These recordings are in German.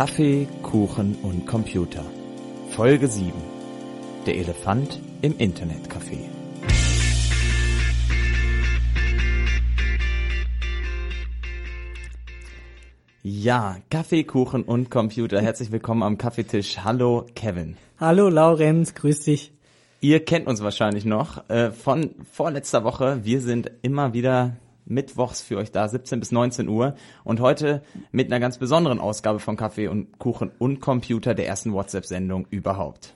Kaffee, Kuchen und Computer. Folge 7. Der Elefant im Internetcafé. Ja, Kaffee, Kuchen und Computer. Herzlich willkommen am Kaffeetisch. Hallo, Kevin. Hallo, Laurenz. Grüß dich. Ihr kennt uns wahrscheinlich noch äh, von vorletzter Woche. Wir sind immer wieder mittwochs für euch da, 17 bis 19 Uhr. Und heute mit einer ganz besonderen Ausgabe von Kaffee und Kuchen und Computer der ersten WhatsApp-Sendung überhaupt.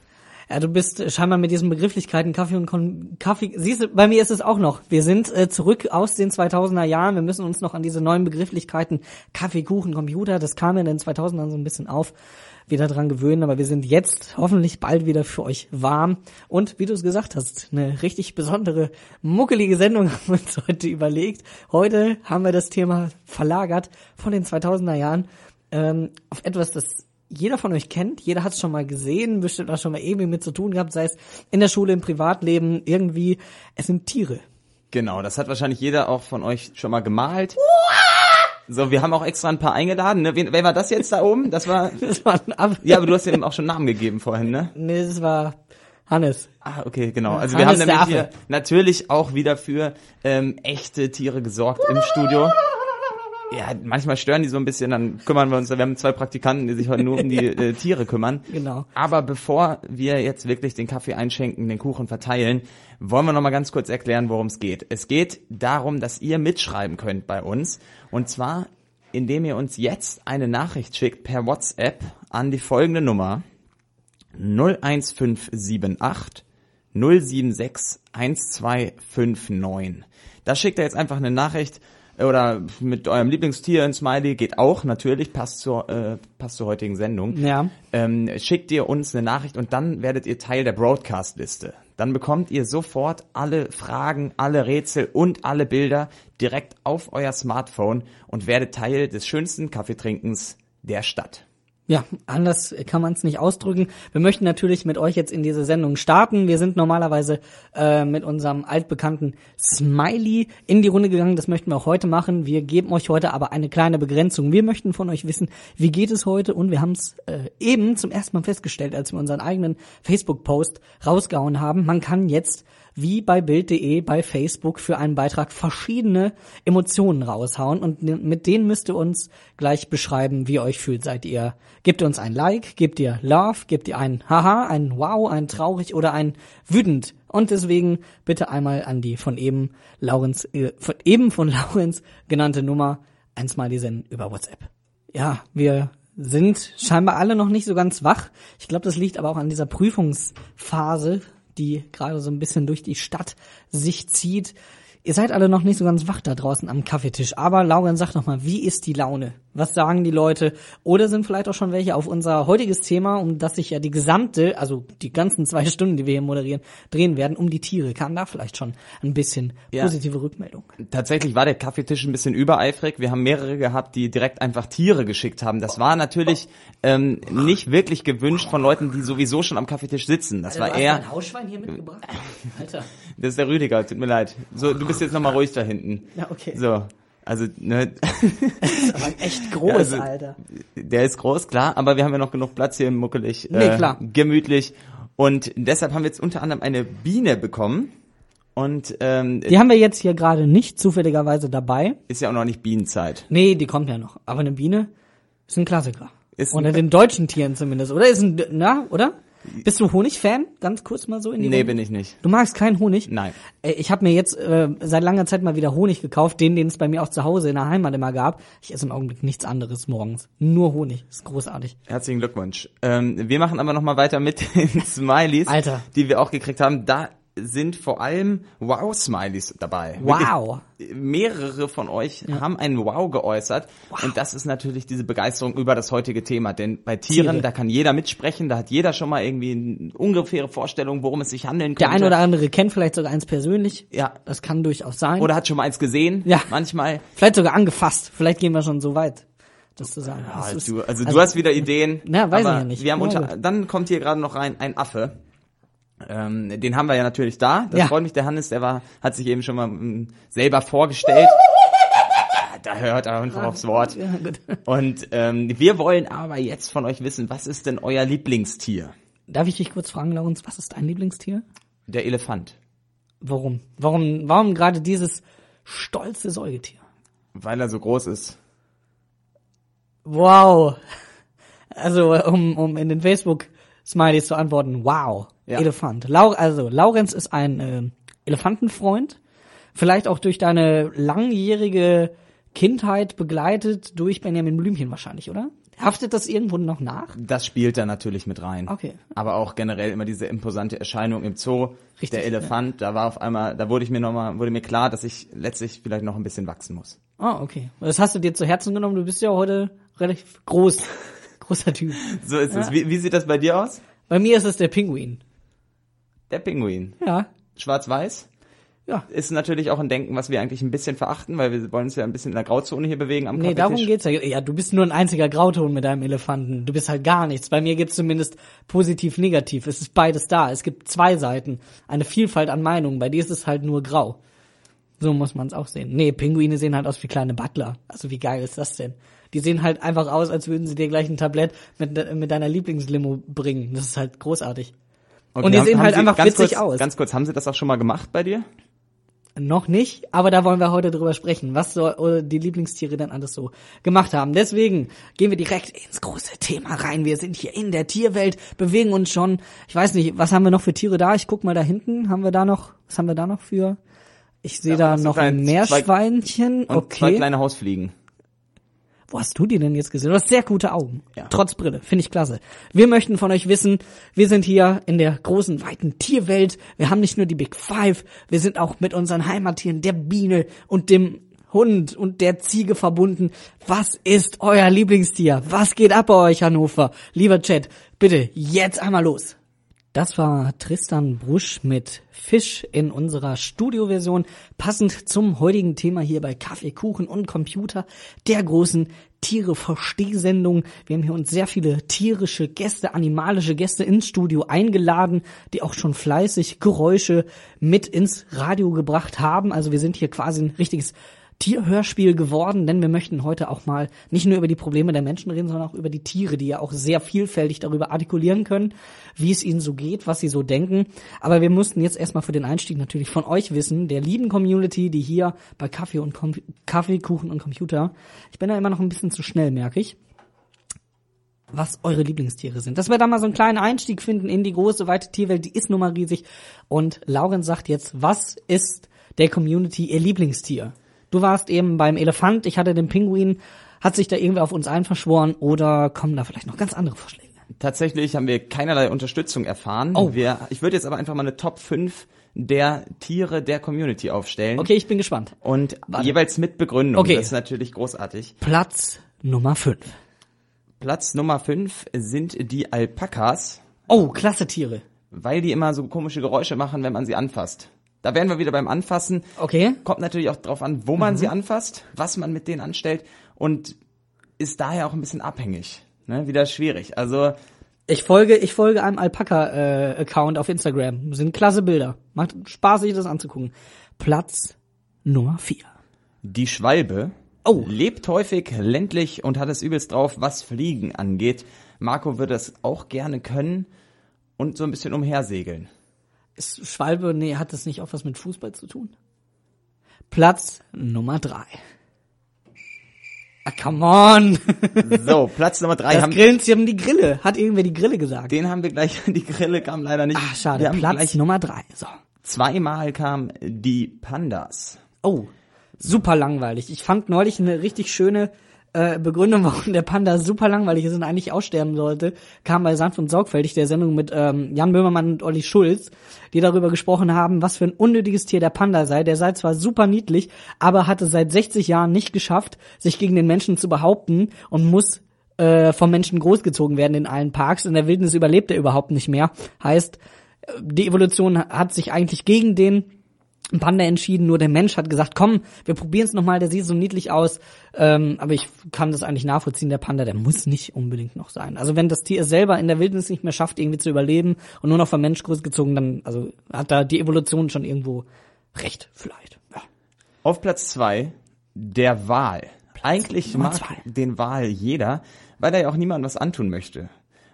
Ja, du bist scheinbar mit diesen Begrifflichkeiten Kaffee und Kon Kaffee. Siehst du, bei mir ist es auch noch. Wir sind äh, zurück aus den 2000er Jahren. Wir müssen uns noch an diese neuen Begrifflichkeiten Kaffee, Kuchen, Computer, das kam in den 2000ern so ein bisschen auf, wieder dran gewöhnen. Aber wir sind jetzt hoffentlich bald wieder für euch warm. Und wie du es gesagt hast, eine richtig besondere, muckelige Sendung haben wir uns heute überlegt. Heute haben wir das Thema verlagert von den 2000er Jahren ähm, auf etwas, das jeder von euch kennt, jeder hat es schon mal gesehen, bestimmt auch schon mal irgendwie mit zu tun gehabt, sei es in der Schule, im Privatleben, irgendwie. Es sind Tiere. Genau, das hat wahrscheinlich jeder auch von euch schon mal gemalt. So, wir haben auch extra ein paar eingeladen. Ne? Wer, wer war das jetzt da oben? Das war. Das war ein Ab Ja, aber du hast ihm auch schon Namen gegeben vorhin, ne? Nee, das war Hannes. Ah, okay, genau. Also Hannes wir haben nämlich hier natürlich auch wieder für ähm, echte Tiere gesorgt im Studio. Ja, manchmal stören die so ein bisschen, dann kümmern wir uns. Wir haben zwei Praktikanten, die sich heute nur um die äh, Tiere kümmern. Genau. Aber bevor wir jetzt wirklich den Kaffee einschenken, den Kuchen verteilen, wollen wir noch mal ganz kurz erklären, worum es geht. Es geht darum, dass ihr mitschreiben könnt bei uns. Und zwar, indem ihr uns jetzt eine Nachricht schickt per WhatsApp an die folgende Nummer 01578 076 1259. Da schickt ihr jetzt einfach eine Nachricht oder mit eurem Lieblingstier ein Smiley geht auch natürlich, passt zur, äh, passt zur heutigen Sendung. Ja. Ähm, schickt ihr uns eine Nachricht und dann werdet ihr Teil der Broadcast-Liste. Dann bekommt ihr sofort alle Fragen, alle Rätsel und alle Bilder direkt auf euer Smartphone und werdet Teil des schönsten Kaffeetrinkens der Stadt. Ja, anders kann man es nicht ausdrücken. Wir möchten natürlich mit euch jetzt in diese Sendung starten. Wir sind normalerweise äh, mit unserem altbekannten Smiley in die Runde gegangen. Das möchten wir auch heute machen. Wir geben euch heute aber eine kleine Begrenzung. Wir möchten von euch wissen, wie geht es heute? Und wir haben es äh, eben zum ersten Mal festgestellt, als wir unseren eigenen Facebook-Post rausgehauen haben. Man kann jetzt wie bei Bild.de bei Facebook für einen Beitrag verschiedene Emotionen raushauen und mit denen müsst ihr uns gleich beschreiben, wie ihr euch fühlt. Seid ihr, gebt uns ein Like, gebt ihr Love, gebt ihr ein Haha, ein Wow, ein Traurig oder ein Wütend. Und deswegen bitte einmal an die von eben Laurenz, äh, von eben von Laurenz genannte Nummer eins mal die senden über WhatsApp. Ja, wir sind scheinbar alle noch nicht so ganz wach. Ich glaube, das liegt aber auch an dieser Prüfungsphase, die gerade so ein bisschen durch die Stadt sich zieht. Ihr seid alle noch nicht so ganz wach da draußen am Kaffeetisch. Aber Lauren, sag doch mal, wie ist die Laune? Was sagen die Leute? Oder sind vielleicht auch schon welche auf unser heutiges Thema, um das sich ja die gesamte, also die ganzen zwei Stunden, die wir hier moderieren, drehen werden, um die Tiere. Kam da vielleicht schon ein bisschen Ja. positive Rückmeldung? Tatsächlich war der Kaffeetisch ein bisschen übereifrig. Wir haben mehrere gehabt, die direkt einfach Tiere geschickt haben. Das war natürlich ähm, nicht wirklich gewünscht von Leuten, die sowieso schon am Kaffeetisch sitzen. Das war eher, Hausschwein hier mitgebracht? Alter. das ist der Rüdiger, tut mir leid. So, du bist jetzt nochmal ruhig da hinten. Ja, okay. So, also, ne, Aber echt groß, also, Alter. der ist groß, klar, aber wir haben ja noch genug Platz hier muckelig, Nee, äh, klar. gemütlich. Und deshalb haben wir jetzt unter anderem eine Biene bekommen. Und ähm, Die haben wir jetzt hier gerade nicht zufälligerweise dabei. ist ja auch noch nicht Bienenzeit. Nee, die kommt ja noch. Aber eine Biene ist ein Klassiker. Ist Unter den deutschen Tieren zumindest, oder? Ist ein, na, oder? Bist du Honigfan? Ganz kurz mal so in die Nee, Runde. bin ich nicht. Du magst keinen Honig? Nein. Ich habe mir jetzt äh, seit langer Zeit mal wieder Honig gekauft, den, den es bei mir auch zu Hause in der Heimat immer gab. Ich esse im Augenblick nichts anderes morgens. Nur Honig. ist großartig. Herzlichen Glückwunsch. Ähm, wir machen aber noch mal weiter mit den Smileys, Alter. die wir auch gekriegt haben. Da sind vor allem Wow-Smileys dabei. Wow. Wirklich, mehrere von euch haben einen Wow geäußert. Und das ist natürlich diese Begeisterung über das heutige Thema. Denn bei Tieren, Tiere. da kann jeder mitsprechen, da hat jeder schon mal irgendwie eine ungefähre Vorstellung, worum es sich handeln Der könnte. ein oder andere kennt vielleicht sogar eins persönlich. Ja. Das kann durchaus sein. Oder hat schon mal eins gesehen. Ja. Manchmal. vielleicht sogar angefasst. Vielleicht gehen wir schon so weit, das zu sagen. Ah, Das ist- du, also, du hast wieder Ideen. Na, weiß ich ja nicht. Wir haben Ja, unter, dann kommt hier gerade noch rein ein Affe. Ähm, den haben wir ja natürlich da. Das Ja. freut mich. Der Hannes, der war, hat sich eben schon mal mm, selber vorgestellt. Da hört er einfach aufs Wort. Ja. Und ähm, wir wollen aber jetzt von euch wissen, was ist denn euer Lieblingstier? Darf ich dich kurz fragen, Laurens, was ist dein Lieblingstier? Der Elefant. Warum? Warum, warum gerade dieses stolze Säugetier? Weil er so groß ist. Wow. Also, um, um in den Facebook-Smileys zu antworten, wow, Ja. Elefant. Lau also, Laurenz ist ein äh, Elefantenfreund. Vielleicht auch durch deine langjährige Kindheit begleitet durch Benjamin Blümchen wahrscheinlich, oder? Haftet das irgendwo noch nach? Das spielt da natürlich mit rein. Okay. Aber auch generell immer diese imposante Erscheinung im Zoo. Richtig, der Elefant, da war auf einmal, da wurde ich mir nochmal, wurde mir klar, dass ich letztlich vielleicht noch ein bisschen wachsen muss. Ah, okay. Das hast du dir zu Herzen genommen. Du bist ja heute relativ groß. Großer Typ. So ist es. Wie, wie sieht das bei dir aus? Bei mir ist es der Pinguin. Der Pinguin. Ja. Schwarz-Weiß? Ja. Ist natürlich auch ein Denken, was wir eigentlich ein bisschen verachten, weil wir wollen uns ja ein bisschen in der Grauzone hier bewegen am Nee, darum geht's ja. Ja, du bist nur ein einziger Grauton mit deinem Elefanten. Du bist halt gar nichts. Bei mir gibt's zumindest positiv, negativ. Es ist beides da. Es gibt zwei Seiten. Eine Vielfalt an Meinungen. Bei dir ist es halt nur grau. So muss man es auch sehen. Nee, Pinguine sehen halt aus wie kleine Butler. Also wie geil ist das denn? Die sehen halt einfach aus, als würden sie dir gleich ein Tablett mit, mit deiner Lieblingslimo bringen. Das ist halt großartig. Okay, Und die haben- sehen haben halt Sie- einfach witzig kurz, aus. Ganz kurz, haben Sie das auch schon mal gemacht bei dir? Noch nicht, aber da wollen wir heute drüber sprechen, was so äh, die Lieblingstiere dann alles so gemacht haben. Deswegen gehen wir direkt ins große Thema rein. Wir sind hier in der Tierwelt, bewegen uns schon. Ich weiß nicht, was haben wir noch für Tiere da? Ich guck mal da hinten. Haben wir da noch, was haben wir da noch für? Ich sehe Da da noch ein kleine- zwei- Meerschweinchen. Und zwei Okay. kleine Hausfliegen. Wo hast du die denn jetzt gesehen? Du hast sehr gute Augen. Ja. Trotz Brille. Finde ich klasse. Wir möchten von euch wissen, wir sind hier in der großen, weiten Tierwelt. Wir haben nicht nur die Big Five, wir sind auch mit unseren Heimattieren, der Biene und dem Hund und der Ziege verbunden. Was ist euer Lieblingstier? Was geht ab bei euch, Hannover? Lieber Chat, bitte jetzt einmal los. Das war Tristan Brusch mit Fisch in unserer Studioversion, passend zum heutigen Thema hier bei Kaffee, Kuchen und Computer, der großen Tiere-Verstehsendung. Wir haben hier uns sehr viele tierische Gäste, animalische Gäste ins Studio eingeladen, die auch schon fleißig Geräusche mit ins Radio gebracht haben. Also wir sind hier quasi ein richtiges Tierhörspiel geworden, denn wir möchten heute auch mal nicht nur über die Probleme der Menschen reden, sondern auch über die Tiere, die ja auch sehr vielfältig darüber artikulieren können, wie es ihnen so geht, was sie so denken. Aber wir mussten jetzt erstmal für den Einstieg natürlich von euch wissen, der lieben Community, die hier bei Kaffee und Com Kaffee, Kuchen und Computer, ich bin da immer noch ein bisschen zu schnell, merke ich was eure Lieblingstiere sind. Dass wir da mal so einen kleinen Einstieg finden in die große, weite Tierwelt, die ist nun mal riesig. Und Lauren sagt jetzt, was ist der Community ihr Lieblingstier? Du warst eben beim Elefant, ich hatte den Pinguin. Hat sich da irgendwer auf uns einverschworen oder kommen da vielleicht noch ganz andere Vorschläge? Tatsächlich haben wir keinerlei Unterstützung erfahren. Oh. Wir, ich würde jetzt aber einfach mal eine Top 5 der Tiere der Community aufstellen. Okay, ich bin gespannt. Und Warte. jeweils mit Begründung. Okay. Das ist natürlich großartig. Platz Nummer 5. Platz Nummer 5 sind die Alpakas, Oh, klasse Tiere. weil die immer so komische Geräusche machen, wenn man sie anfasst. Da wären wir wieder beim Anfassen. Okay. Kommt natürlich auch drauf an, wo Mhm. man sie anfasst, was man mit denen anstellt und ist daher auch ein bisschen abhängig. Ne? Wieder schwierig. Also Ich folge, ich folge einem Alpaka-Account auf Instagram. Sind klasse Bilder. Macht Spaß, sich das anzugucken. Platz Nummer 4. die Schwalbe Oh. lebt häufig ländlich und hat es übelst drauf, was Fliegen angeht. Marco würde es auch gerne können und so ein bisschen umhersegeln. Ist Schwalbe, nee, hat das nicht auch was mit Fußball zu tun? Platz Nummer 3. Ah, come on. So, Platz Nummer drei Das haben, Grillen, sie haben die Grille. Hat irgendwer die Grille gesagt? den haben wir gleich, die Grille kam leider nicht. Ah, schade. Platz Nummer 3. So. zweimal kam die Pandas. Oh, super langweilig. Ich fand neulich eine richtig schöne äh, Begründung, warum der Panda super langweilig ist und eigentlich aussterben sollte, kam bei Sanft und Sorgfältig, der Sendung mit ähm, Jan Böhmermann und Olli Schulz, die darüber gesprochen haben, was für ein unnötiges Tier der Panda sei. Der sei zwar super niedlich, aber hatte seit 60 Jahren nicht geschafft, sich gegen den Menschen zu behaupten und muss äh, vom Menschen großgezogen werden in allen Parks. In der Wildnis überlebt er überhaupt nicht mehr. Heißt, äh, die Evolution hat sich eigentlich gegen den Panda entschieden, nur der Mensch hat gesagt, komm, wir probieren es nochmal, der sieht so niedlich aus. Ähm, aber ich kann das eigentlich nachvollziehen, der Panda, der muss nicht unbedingt noch sein. Also wenn das Tier selber in der Wildnis nicht mehr schafft, irgendwie zu überleben und nur noch vom Mensch großgezogen, dann also hat da die Evolution schon irgendwo recht, vielleicht. Ja. Auf Platz zwei der Wal. Eigentlich Nummer mag zwei. den Wal jeder, weil er ja auch niemandem was antun möchte.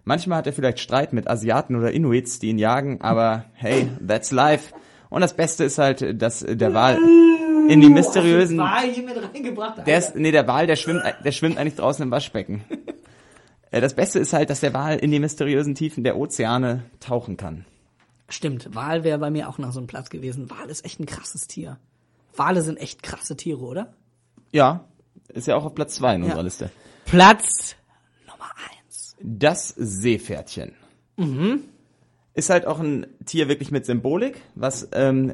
Manchmal hat er vielleicht Streit mit Asiaten oder Inuits, die ihn jagen, aber hey, that's life. Und das Beste ist halt, dass der Wal in die mysteriösen, Wal hier mit reingebracht. der ist, nee, der Wal, der schwimmt, der schwimmt eigentlich draußen im Waschbecken. Äh, Das Beste ist halt, dass der Wal in die mysteriösen Tiefen der Ozeane tauchen kann. Stimmt, Wal wäre bei mir auch noch so ein Platz gewesen. Wal ist echt ein krasses Tier. Wale sind echt krasse Tiere, oder? Ja, ist ja auch auf Platz zwei in unserer Ja. Liste. Platz Nummer eins. Das Seepferdchen. Ist halt auch ein Tier wirklich mit Symbolik, was ähm,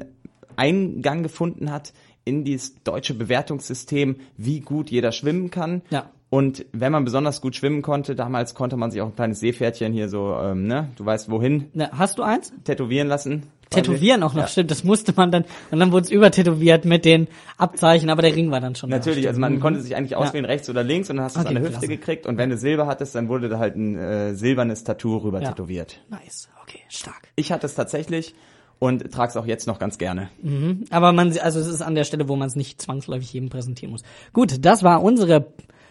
Eingang gefunden hat in dieses deutsche Bewertungssystem, wie gut jeder schwimmen kann. Ja. Und wenn man besonders gut schwimmen konnte, damals konnte man sich auch ein kleines Seepferdchen hier so, ähm, ne, du weißt wohin, Na, hast du eins? tätowieren lassen. Tätowieren auch noch, Ja. stimmt. Das musste man dann, und dann wurde es übertätowiert mit den Abzeichen, aber der Ring war dann schon da, Natürlich, stimmt. also man Mhm. konnte sich eigentlich auswählen, rechts oder links, und dann hast du es Okay, an der Hüfte klasse. gekriegt. Und wenn du Silber hattest, dann wurde da halt ein äh, silbernes Tattoo rüber Ja. tätowiert. Nice, okay, stark. Ich hatte es tatsächlich und trage es auch jetzt noch ganz gerne. Aber man, also es ist an der Stelle, wo man es nicht zwangsläufig jedem präsentieren muss. Gut, das war unsere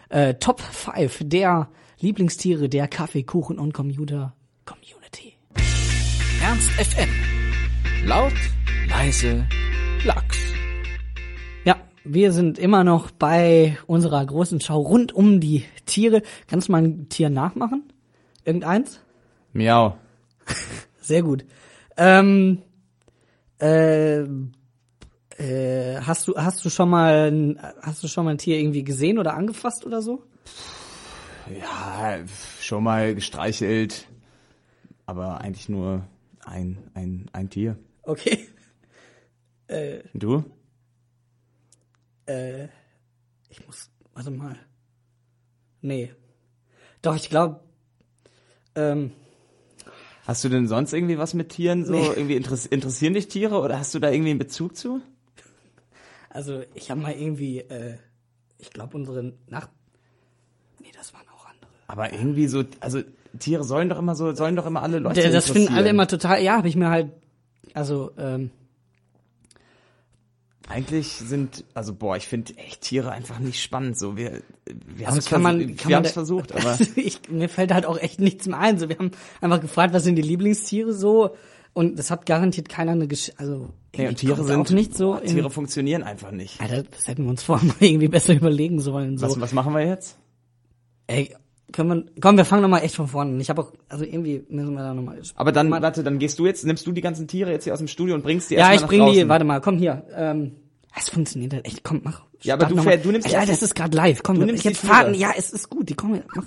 äh, Top 5 der Lieblingstiere der Kaffee, Kuchen und Computer Community. Ernst FM. Laut, leise, Lachs. Ja, wir sind immer noch bei unserer großen Schau rund um die Tiere. Kannst du mal ein Tier nachmachen? Irgendeins? Miau. Sehr gut. Ähm, äh, äh, hast du hast du schon mal hast du schon mal ein Tier irgendwie gesehen oder angefasst oder so? Ja, schon mal gestreichelt, aber eigentlich nur ein, ein, ein Tier. Okay. Du? Ich muss, warte mal. Nee. Doch, ich glaube, ähm, Hast du denn sonst irgendwie was mit Tieren so? Nee. Irgendwie interess interessieren dich Tiere oder hast du da irgendwie einen Bezug zu? also ich habe mal irgendwie, äh, ich glaube unsere Nacht, nee, das waren auch andere. Aber irgendwie so, also Tiere sollen doch immer so, sollen doch immer alle Leute das finden alle immer total, ja, habe ich mir halt, also, ähm, Eigentlich sind, also boah, ich finde echt Tiere einfach nicht spannend. So, wir, wir haben Also es man- versucht, aber ich, mir fällt halt auch echt nichts mehr ein. So, wir haben einfach gefragt, was sind die Lieblingstiere so und das hat garantiert keiner eine Gesch also nee, und Tiere sind auch nicht so boah, Tiere funktionieren einfach nicht. Alter, das hätten wir uns vorher mal irgendwie besser überlegen sollen. So. Was, was machen wir jetzt? Ey, können wir, komm, wir fangen nochmal echt von vorne an. Ich habe auch, also irgendwie müssen wir da nochmal. Aber dann, warte, dann gehst du jetzt, nimmst du die ganzen Tiere jetzt hier aus dem Studio und bringst die Ja, erstmal ich nach bring die, warte mal, komm hier. Ähm, es funktioniert halt echt, komm, mach. Ja, aber du mal. fähr- du nimmst Alter, erst- das ist gerade live, komm, du nimmst jetzt. Tiere. Ja, es ist gut, die kommen, mach.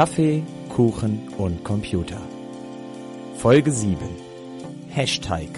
Kaffee, Kuchen und Computer. Folge 7. Hashtag.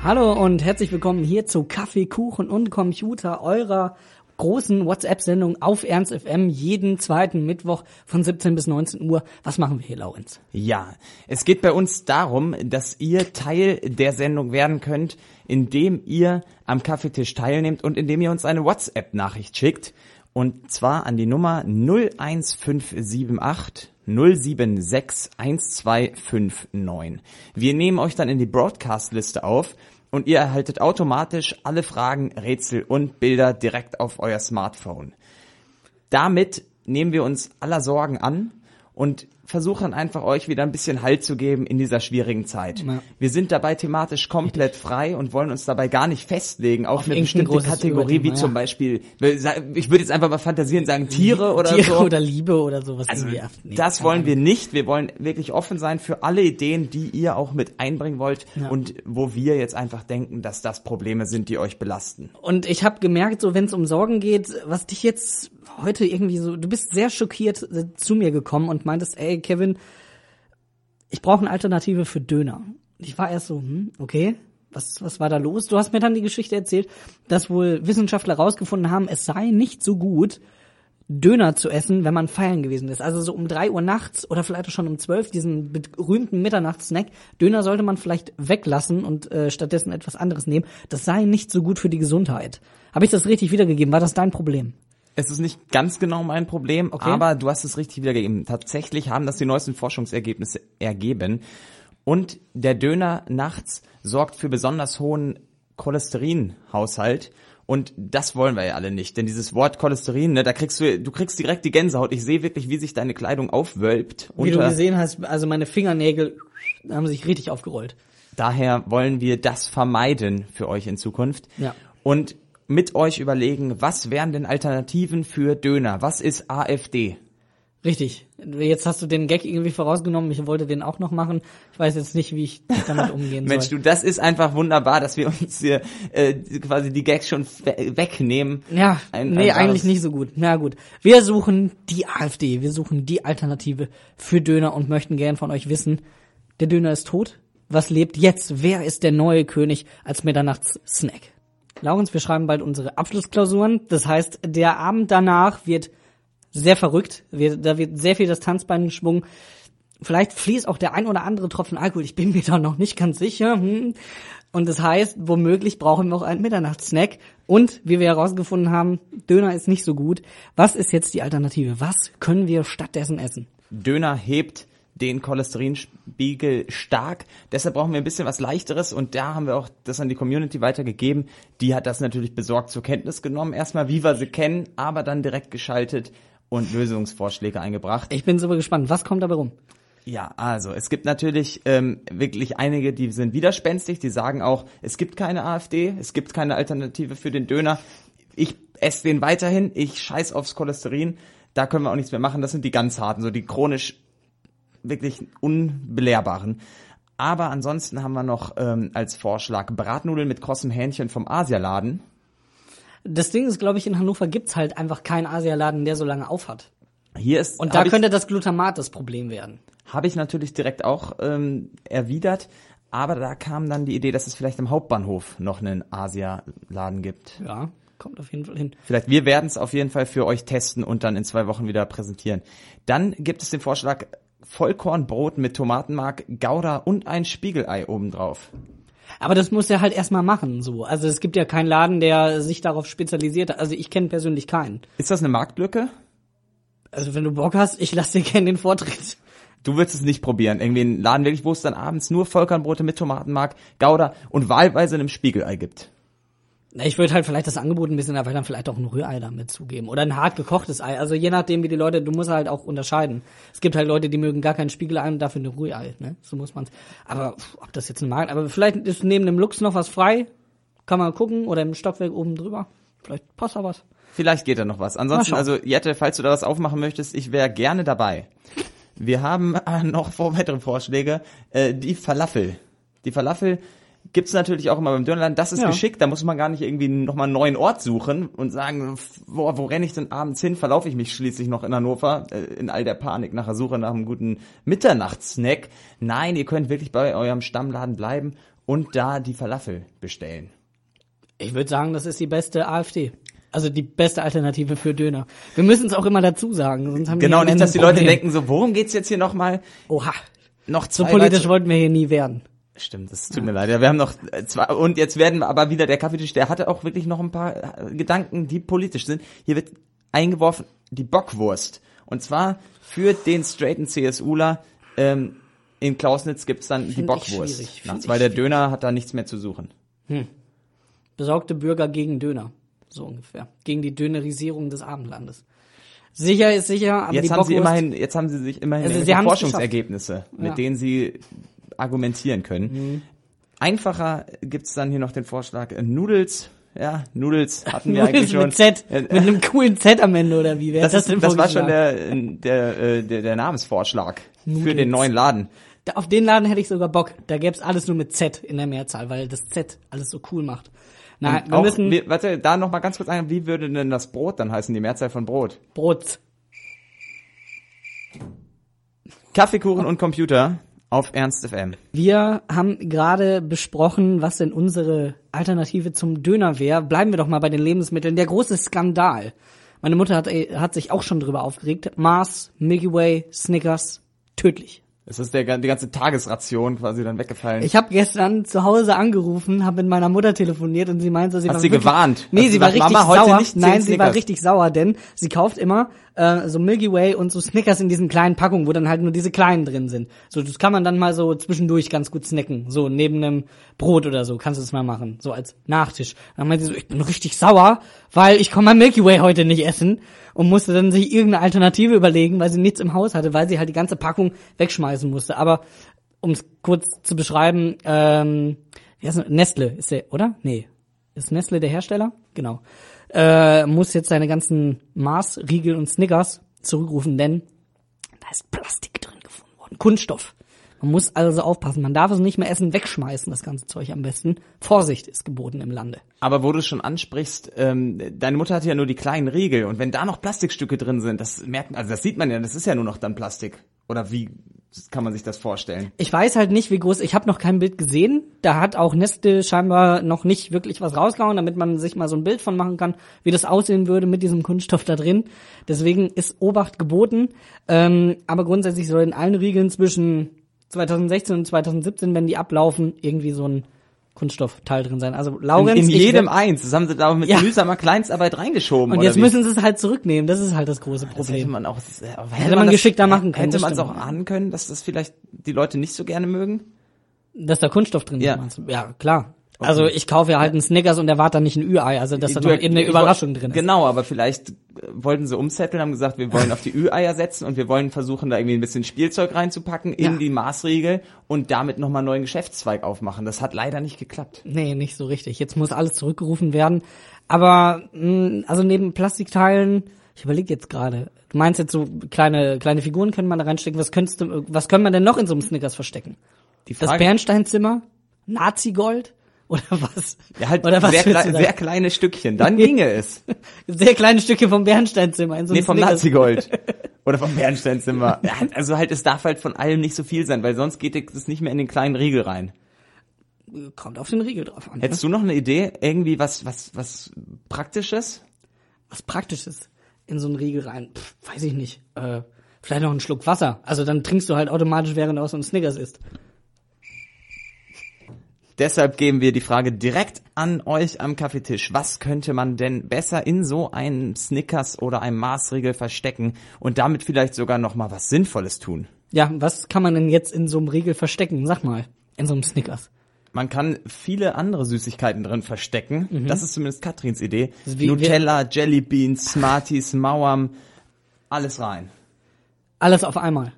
Hallo und herzlich willkommen hier zu Kaffee, Kuchen und Computer, eurer großen WhatsApp-Sendung auf Ernst FM jeden zweiten Mittwoch von 17 bis 19 Uhr. Was machen wir hier, Laurenz? Ja, es geht bei uns darum, dass ihr Teil der Sendung werden könnt, indem ihr am Kaffeetisch teilnehmt und indem ihr uns eine WhatsApp-Nachricht schickt. Und zwar an die Nummer 01578 076 1259. Wir nehmen euch dann in die Broadcast-Liste auf und ihr erhaltet automatisch alle Fragen, Rätsel und Bilder direkt auf euer Smartphone. Damit nehmen wir uns aller Sorgen an und versuchen einfach euch wieder ein bisschen Halt zu geben in dieser schwierigen Zeit. Ja. Wir sind dabei thematisch komplett frei und wollen uns dabei gar nicht festlegen auf, eine bestimmte Kategorie, wie zum. Beispiel, ich würde jetzt einfach mal fantasieren sagen Tiere oder Tiere so. oder Liebe oder sowas. Also. Nee, das wollen wir nicht. Wir wollen wirklich offen sein für alle Ideen, die ihr auch mit einbringen wollt Ja. und wo wir jetzt einfach denken, dass das Probleme sind, die euch belasten. Und ich habe gemerkt, so wenn es um Sorgen geht, was dich jetzt heute irgendwie so, du bist sehr schockiert äh, zu mir gekommen und meintest, ey Kevin, ich brauche eine Alternative für Döner. Ich war erst so, hm, okay, was, was war da los? Du hast mir dann die Geschichte erzählt, dass wohl Wissenschaftler rausgefunden haben, es sei nicht so gut, Döner zu essen, wenn man feiern gewesen ist. Also so um drei Uhr nachts oder vielleicht auch schon um zwölf, diesen berühmten Mitternachtssnack. Döner sollte man vielleicht weglassen und äh, stattdessen etwas anderes nehmen. Das sei nicht so gut für die Gesundheit. Habe ich das richtig wiedergegeben? War das dein Problem? Es ist nicht ganz genau mein Problem, Okay. aber du hast es richtig wiedergegeben. Tatsächlich haben das die neuesten Forschungsergebnisse ergeben. Und der Döner nachts sorgt für besonders hohen Cholesterinhaushalt. Und das wollen wir ja alle nicht, denn dieses Wort Cholesterin, ne, da kriegst du, du kriegst direkt die Gänsehaut. Ich sehe wirklich, wie sich deine Kleidung aufwölbt. Wie du gesehen hast, also meine Fingernägel haben sich richtig aufgerollt. Daher wollen wir das vermeiden für euch in Zukunft. Ja. Und mit euch überlegen, was wären denn Alternativen für Döner? Was ist AfD? Richtig. Jetzt hast du den Gag irgendwie vorausgenommen. Ich wollte den auch noch machen. Ich weiß jetzt nicht, wie ich damit umgehen Mensch, soll. du, das ist einfach wunderbar, dass wir uns hier äh, quasi die Gags schon we- wegnehmen. Ja, Ein- nee, ein eigentlich nicht so gut. Na gut. Wir suchen die AfD. Wir suchen die Alternative für Döner und möchten gern von euch wissen, der Döner ist tot. Was lebt jetzt? Wer ist der neue König als Mitternachts-Snack? Laurens, wir schreiben bald unsere Abschlussklausuren. Das heißt, der Abend danach wird sehr verrückt. Wir, da wird sehr viel das Tanzbein schwungen. Vielleicht fließt auch der ein oder andere Tropfen Alkohol. Ich bin mir da noch nicht ganz sicher. Hm. Und das heißt, womöglich brauchen wir auch einen Mitternachtssnack. Und wie wir herausgefunden haben, Döner ist nicht so gut. Was ist jetzt die Alternative? Was können wir stattdessen essen? Döner hebt den Cholesterinspiegel stark. Deshalb brauchen wir ein bisschen was leichteres und da haben wir auch das an die Community weitergegeben. Die hat das natürlich besorgt zur Kenntnis genommen. Erstmal, wie wir sie kennen, aber dann direkt geschaltet und Lösungsvorschläge eingebracht. Ich bin super gespannt. Was kommt dabei rum? Ja, also es gibt natürlich ähm, wirklich einige, die sind widerspenstig, die sagen auch, es gibt keine AfD, es gibt keine Alternative für den Döner. Ich esse den weiterhin, ich scheiß aufs Cholesterin, da können wir auch nichts mehr machen. Das sind die ganz harten, so die chronisch wirklich unbelehrbaren. Aber ansonsten haben wir noch ähm, als Vorschlag Bratnudeln mit krossem Hähnchen vom Asialaden. Das Ding ist, glaube ich, in Hannover gibt's halt einfach keinen Asialaden, der so lange aufhat. Hier ist Und da ich- könnte das Glutamat das Problem werden. Habe ich natürlich direkt auch ähm, erwidert, aber da kam dann die Idee, dass es vielleicht im Hauptbahnhof noch einen Asia-Laden gibt. Ja, kommt auf jeden Fall hin. Vielleicht, wir werden es auf jeden Fall für euch testen und dann in zwei Wochen wieder präsentieren. Dann gibt es den Vorschlag Vollkornbrot mit Tomatenmark, Gouda und ein Spiegelei obendrauf. Aber das muss er halt erstmal machen, so. Also es gibt ja keinen Laden, der sich darauf spezialisiert hat. Also ich kenne persönlich keinen. Ist das eine Marktlücke? Also wenn du Bock hast, ich lass dir gerne den Vortritt. Du würdest es nicht probieren. Irgendwie einen Laden wirklich, wo es dann abends nur Vollkornbrote mit Tomatenmark, Gouda und wahlweise einem Spiegelei gibt. Na, ich würde halt vielleicht das Angebot ein bisschen erweitern, vielleicht auch ein Rührei damit zugeben. Oder ein hart gekochtes Ei. Also je nachdem, wie die Leute, du musst halt auch unterscheiden. Es gibt halt Leute, die mögen gar kein Spiegelei und dafür eine Rührei, ne? So muss man's. Aber pff, ob das jetzt ein Markt, aber vielleicht ist neben dem Lux noch was frei. Kann man gucken. Oder im Stockwerk oben drüber. Vielleicht passt da was. Vielleicht geht da noch was. Ansonsten, also Jette, falls du da was aufmachen möchtest, ich wäre gerne dabei. Wir haben noch weitere Vorschläge. Äh, die Falafel. Die Falafel gibt's natürlich auch immer beim Dönerland. Das ist Ja. geschickt, da muss man gar nicht irgendwie nochmal einen neuen Ort suchen und sagen, wo, wo renne ich denn abends hin? Verlaufe ich mich schließlich noch in Hannover äh, in all der Panik nach der Suche nach einem guten Mitternachtssnack. Nein, ihr könnt wirklich bei eurem Stammladen bleiben und da die Falafel bestellen. Ich würde sagen, das ist die beste AfD. Also die beste Alternative für Döner. Wir müssen es auch immer dazu sagen, sonst haben Genau, nicht, dass die Leute denken so, worum geht's jetzt hier nochmal? Oha, Noch so zwei politisch weitere- wollten wir hier nie werden. Stimmt, das tut mir leid. Ja, wir haben noch äh, zwei und jetzt werden wir aber wieder der Kaffeetisch, der hatte auch wirklich noch ein paar äh, Gedanken, die politisch sind. Hier wird eingeworfen die Bockwurst und zwar für den straighten CSUler ähm, in Klausnitz gibt's dann die Find ich Bockwurst schwierig, nachts, weil der Döner hat da nichts mehr zu suchen. Besorgte Bürger gegen Döner. So ungefähr. Gegen die Dönerisierung des Abendlandes. Sicher ist sicher, aber Jetzt die haben sie Bockwurst, immerhin, jetzt haben sie sich immerhin Also sie Forschungsergebnisse, mit Ja. denen sie argumentieren können. Mhm. Einfacher gibt's dann hier noch den Vorschlag äh, Nudels. Ja, Nudels hatten wir eigentlich Nudels schon. mit Z, Äh, mit einem coolen Z am Ende oder wie? Wer Das, hat ist, denn das war schon der, der, äh, der, der Namensvorschlag für Nudels. den neuen Laden. Da- Auf den Laden hätte ich sogar Bock. Da gäb's alles nur mit Z in der Mehrzahl, weil das Z alles so cool macht. Und wir auch, müssen wir, warte, da noch mal ganz kurz ein, wie würde denn das Brot dann heißen, die Mehrzahl von Brot? Brot. Kaffeekuchen und Computer auf Ernst FM. Wir haben gerade besprochen, was denn unsere Alternative zum Döner wäre. Bleiben wir doch mal bei den Lebensmitteln. Der große Skandal. Meine Mutter hat, äh, hat sich auch schon drüber aufgeregt. Mars, Milky Way, Snickers, tödlich. Es ist der, die ganze Tagesration quasi dann weggefallen. Ich habe gestern zu Hause angerufen, habe mit meiner Mutter telefoniert und sie meinte, sie Hast war sie wirklich, gewarnt? Nee, Hast sie du war gesagt, richtig Mama, heute sauer. Nein, sie war richtig sauer, denn sie kauft immer äh, so Milky Way und so Snickers in diesen kleinen Packungen, wo dann halt nur diese kleinen drin sind. So, das kann man dann mal so zwischendurch ganz gut snacken. So neben einem Brot oder so kannst du das mal machen, so als Nachtisch. Dann meinte sie so, ich bin richtig sauer, weil ich kann mein Milky Way heute nicht essen und musste dann sich irgendeine Alternative überlegen, weil sie nichts im Haus hatte, weil sie halt die ganze Packung wegschmeißen musste. Aber um es kurz zu beschreiben, ähm, wie heißt? Nestle ist der, oder? Nee. Ist Nestle der Hersteller? Genau. Äh, muss jetzt seine ganzen Mars, Riegel und Snickers zurückrufen, denn da ist Plastik drin gefunden worden. Kunststoff. Man muss also aufpassen. Man darf es nicht mehr essen, wegschmeißen, das ganze Zeug am besten. Vorsicht ist geboten im Lande. Aber wo du es schon ansprichst, ähm, deine Mutter hatte ja nur die kleinen Riegel und wenn da noch Plastikstücke drin sind, das merkt also das sieht man ja, das ist ja nur noch dann Plastik. Oder wie kann man sich das vorstellen? Ich weiß halt nicht, wie groß, ich habe noch kein Bild gesehen. Da hat auch Nestle scheinbar noch nicht wirklich was rausgehauen, damit man sich mal so ein Bild von machen kann, wie das aussehen würde mit diesem Kunststoff da drin. Deswegen ist Obacht geboten. Ähm, aber grundsätzlich soll in allen Riegeln zwischen 2016 und 2017, wenn die ablaufen, irgendwie so ein Kunststoffteil drin sein. Also In, Laurenz, in ich jedem werd- eins. Das haben sie da mit Ja. mühsamer Kleinstarbeit reingeschoben. und jetzt müssen sie es halt zurücknehmen. Das ist halt das große Das hätte Problem. man auch, aber Hätte man geschickter machen können, Hätte man es auch ahnen können, dass das vielleicht die Leute nicht so gerne mögen? Dass da Kunststoff drin Ja. ist. Ja, klar. Also ich kaufe ja halt einen Snickers und erwarte dann nicht ein Ü-Ei, also dass da noch eben eine Überraschung drin ist. Genau, aber vielleicht äh, wollten sie umzetteln, haben gesagt, wir wollen auf die Ü-Eier setzen und wir wollen versuchen, da irgendwie ein bisschen Spielzeug reinzupacken in Ja. die Maßregel und damit nochmal einen neuen Geschäftszweig aufmachen. Das hat leider nicht geklappt. Nee, nicht so richtig. Jetzt muss alles zurückgerufen werden. Aber mh, also neben Plastikteilen, ich überlege jetzt gerade. Du meinst jetzt so kleine kleine Figuren können man da reinstecken. Was könntest du, was können man denn noch in so einem Snickers verstecken? Die Das Bernsteinzimmer, Nazi-Gold oder was? ja, halt oder was sehr, klei sehr kleine Stückchen, dann ginge es. sehr kleine Stücke vom Bernsteinzimmer in so Nee, vom. Nazi-Gold. Oder vom Bernsteinzimmer. Ja, also halt, es darf halt von allem nicht so viel sein, weil sonst geht es nicht mehr in den kleinen Riegel rein. Kommt auf den Riegel drauf an. Hättest du noch eine Idee? Irgendwie was, was, was Praktisches? was Praktisches in so einen Riegel rein? Pff, weiß ich nicht. Äh, vielleicht noch einen Schluck Wasser. Also dann trinkst du halt automatisch, während du aus so einem Snickers isst. Deshalb geben wir die Frage direkt an euch am Kaffeetisch. Was könnte man denn besser in so einem Snickers oder einem Maßriegel verstecken und damit vielleicht sogar noch mal was Sinnvolles tun? Ja, was kann man denn jetzt in so einem Riegel verstecken? Sag mal, in so einem Snickers. Man kann viele andere Süßigkeiten drin verstecken. Das ist zumindest Katrins Idee. Wie- Nutella, Jellybeans, Smarties, Mauern, alles rein. Alles auf einmal.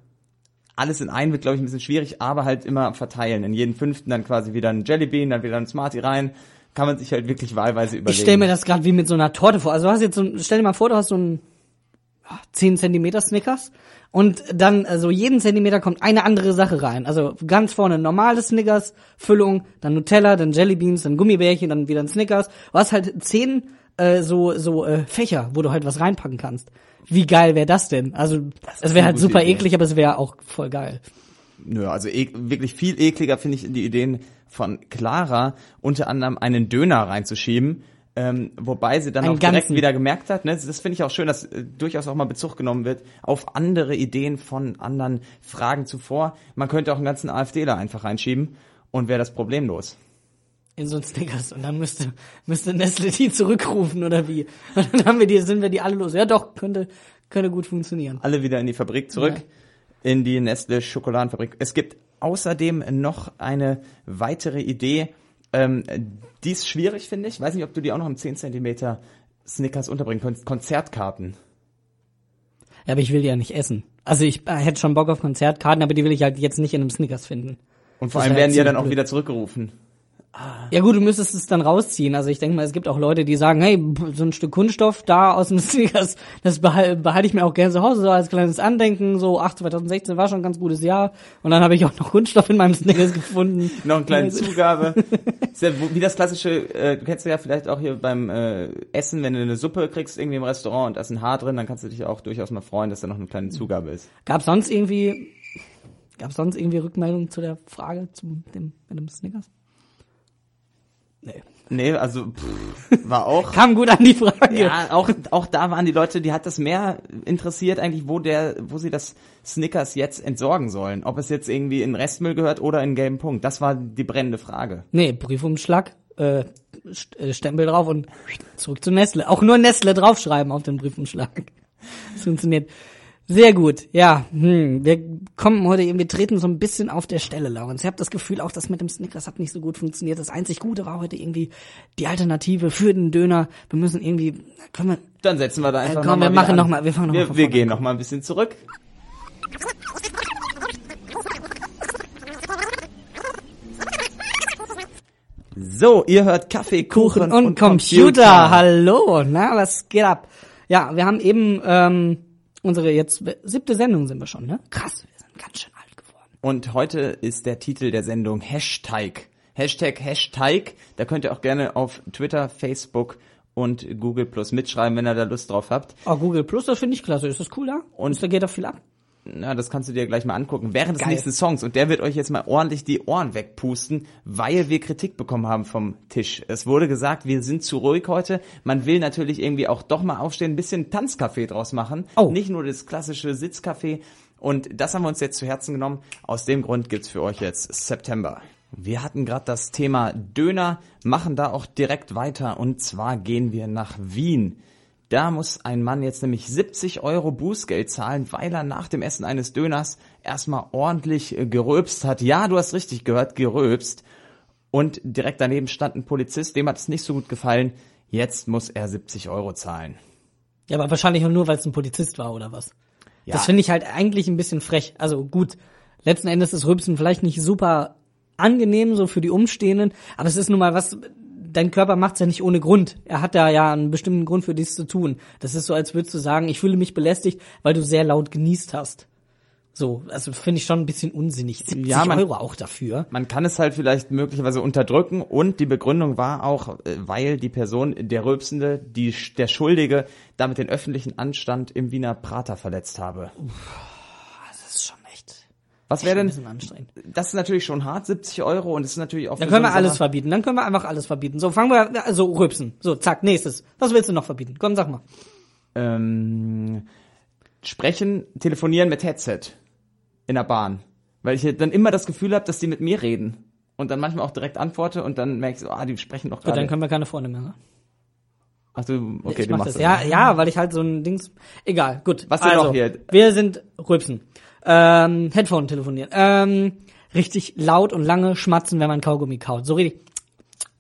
Alles in einen wird, glaube ich, ein bisschen schwierig, aber halt immer verteilen. In jeden fünften dann quasi wieder ein Jellybean, dann wieder ein Smartie rein. Kann man sich halt wirklich wahlweise überlegen. Ich stelle mir das gerade wie mit so einer Torte vor. Also du hast jetzt so, ein- stell dir mal vor, du hast so einen ah, 10 Zentimeter Snickers und dann so jeden Zentimeter kommt eine andere Sache rein. Also ganz vorne normale Snickers, Füllung, dann Nutella, dann Jellybeans, dann Gummibärchen, dann wieder ein Snickers. Du hast halt zehn äh, so so äh, Fächer, wo du halt was reinpacken kannst. Wie geil wäre das denn? Also es wäre halt super Idee. eklig, aber es wäre auch voll geil. Nö, also e wirklich viel ekliger finde ich die Ideen von Clara, unter anderem einen Döner reinzuschieben. Ähm, wobei sie dann Einen auch direkt ganzen. wieder gemerkt hat, ne, das finde ich auch schön, dass äh, durchaus auch mal Bezug genommen wird auf andere Ideen von anderen Fragen zuvor. Man könnte auch einen ganzen AfDler einfach reinschieben und wäre das problemlos. In so ein Snickers und dann müsste müsste Nestle die zurückrufen oder wie? Und dann haben wir die, sind wir die alle los. Ja doch, könnte könnte gut funktionieren. Alle wieder in die Fabrik zurück, in die Nestle Schokoladenfabrik. Es gibt außerdem noch eine weitere Idee, ähm, die ist schwierig, finde ich. Weiß nicht, ob du die auch noch im 10 cm Snickers unterbringen könntest. Konzertkarten. Ja, aber ich will die ja nicht essen. Also ich äh, hätte schon Bock auf Konzertkarten, aber die will ich halt jetzt nicht in einem Snickers finden. Und vor Das allem werden die ja dann auch blöd. wieder zurückgerufen. Ja gut, du müsstest es dann rausziehen. Also ich denke mal, es gibt auch Leute, die sagen, hey, so ein Stück Kunststoff da aus dem Snickers, das behalte, behalte ich mir auch gerne zu Hause, so als kleines Andenken. So, ach, 2016 war schon ein ganz gutes Jahr. Und dann habe ich auch noch Kunststoff in meinem Snickers gefunden. Noch eine kleine Also- Zugabe. ist ja wie das klassische, äh, du kennst ja vielleicht auch hier beim äh, Essen, wenn du eine Suppe kriegst irgendwie im Restaurant und da ist ein Haar drin, dann kannst du dich auch durchaus mal freuen, dass da noch eine kleine Zugabe ist. Gab sonst irgendwie, gab sonst irgendwie Rückmeldungen zu der Frage zu dem, mit dem Snickers? Nee. Nee, also pff, war auch. Kam gut an die Frage. Ja, auch, auch da waren die Leute, die hat das mehr interessiert eigentlich, wo der, wo sie das Snickers jetzt entsorgen sollen. Ob es jetzt irgendwie in Restmüll gehört oder in gelben Punkt. Das war die brennende Frage. Nee, Briefumschlag, äh, äh, Stempel drauf und zurück zu Nestle. Auch nur Nestle draufschreiben auf den Briefumschlag. Das funktioniert. Sehr gut, ja. Hm. Wir kommen heute eben, wir treten so ein bisschen auf der Stelle, Laurens. Ich habe das Gefühl, auch das mit dem Snickers hat nicht so gut funktioniert. Das einzig Gute war heute irgendwie die Alternative für den Döner. Wir müssen irgendwie, können wir, Dann setzen wir da einfach komm, noch wir machen wieder noch an. mal- wir fangen noch mal wir, wir gehen an. noch mal ein bisschen zurück. So, ihr hört Kaffee, Kuchen, Kuchen und, Computer. Hallo, na, was geht ab? Ja, wir haben eben ähm, unsere jetzt siebte Sendung sind wir schon, ne? Krass, wir sind ganz schön alt geworden. Und heute ist der Titel der Sendung Hashtag. Hashtag Hashtag. Da könnt ihr auch gerne auf Twitter, Facebook und Google Plus mitschreiben, wenn ihr da Lust drauf habt. Oh, Google Plus, das finde ich klasse. Ist das cool da? Und da geht doch viel ab. Na, das kannst du dir gleich mal angucken. Während des Geil. nächsten Songs. Und der wird euch jetzt mal ordentlich die Ohren wegpusten, weil wir Kritik bekommen haben vom Tisch. Es wurde gesagt, wir sind zu ruhig heute. Man will natürlich irgendwie auch doch mal aufstehen, ein bisschen Tanzcafé draus machen. Oh. Nicht nur das klassische Sitzcafé. Und das haben wir uns jetzt zu Herzen genommen. Aus dem Grund gibt's für euch jetzt September. Wir hatten gerade das Thema Döner, machen da auch direkt weiter. Und zwar gehen wir nach Wien. Da muss ein Mann jetzt nämlich 70 Euro Bußgeld zahlen, weil er nach dem Essen eines Döners erstmal ordentlich äh, geröbst hat. Ja, du hast richtig gehört, geröbst. Und direkt daneben stand ein Polizist, dem hat es nicht so gut gefallen. Jetzt muss er 70 Euro zahlen. Ja, aber wahrscheinlich auch nur, weil es ein Polizist war oder was. Ja. Das finde ich halt eigentlich ein bisschen frech. Also gut, letzten Endes ist Rübsen vielleicht nicht super angenehm so für die Umstehenden, aber es ist nun mal was, dein Körper macht's ja nicht ohne Grund. Er hat da ja einen bestimmten Grund für dies zu tun. Das ist so, als würdest du sagen, ich fühle mich belästigt, weil du sehr laut genießt hast. So, also finde ich schon ein bisschen unsinnig. 70 Ja, man- Euro auch dafür. Man kann es halt vielleicht möglicherweise unterdrücken und die Begründung war auch, äh, weil die Person, der Rülpsende, die, der Schuldige, damit den öffentlichen Anstand im Wiener Prater verletzt habe. Echt, Was wäre denn, das ist natürlich schon hart, 70 Euro und das ist natürlich auch Dann können so wir alles Sache- verbieten. Dann können wir einfach alles verbieten. So, fangen wir, also Rübsen. So, zack, nächstes. Was willst du noch verbieten? Komm, sag mal. ähm, sprechen, telefonieren mit Headset in der Bahn. Weil ich dann immer das Gefühl habe, dass die mit mir reden. Und dann manchmal auch direkt antworte und dann merke ich so, ah, die sprechen doch Gut, dann gerade. können wir keine Freunde mehr. Ne? Ach du, okay, ich du mach machst das. Ja, ja, weil ich halt so ein Dings. Egal, gut. Was denn also, noch hier? Wir sind Rübsen. Ähm, Headphone telefonieren. Ähm, richtig laut und lange schmatzen, wenn man Kaugummi kaut. So richtig.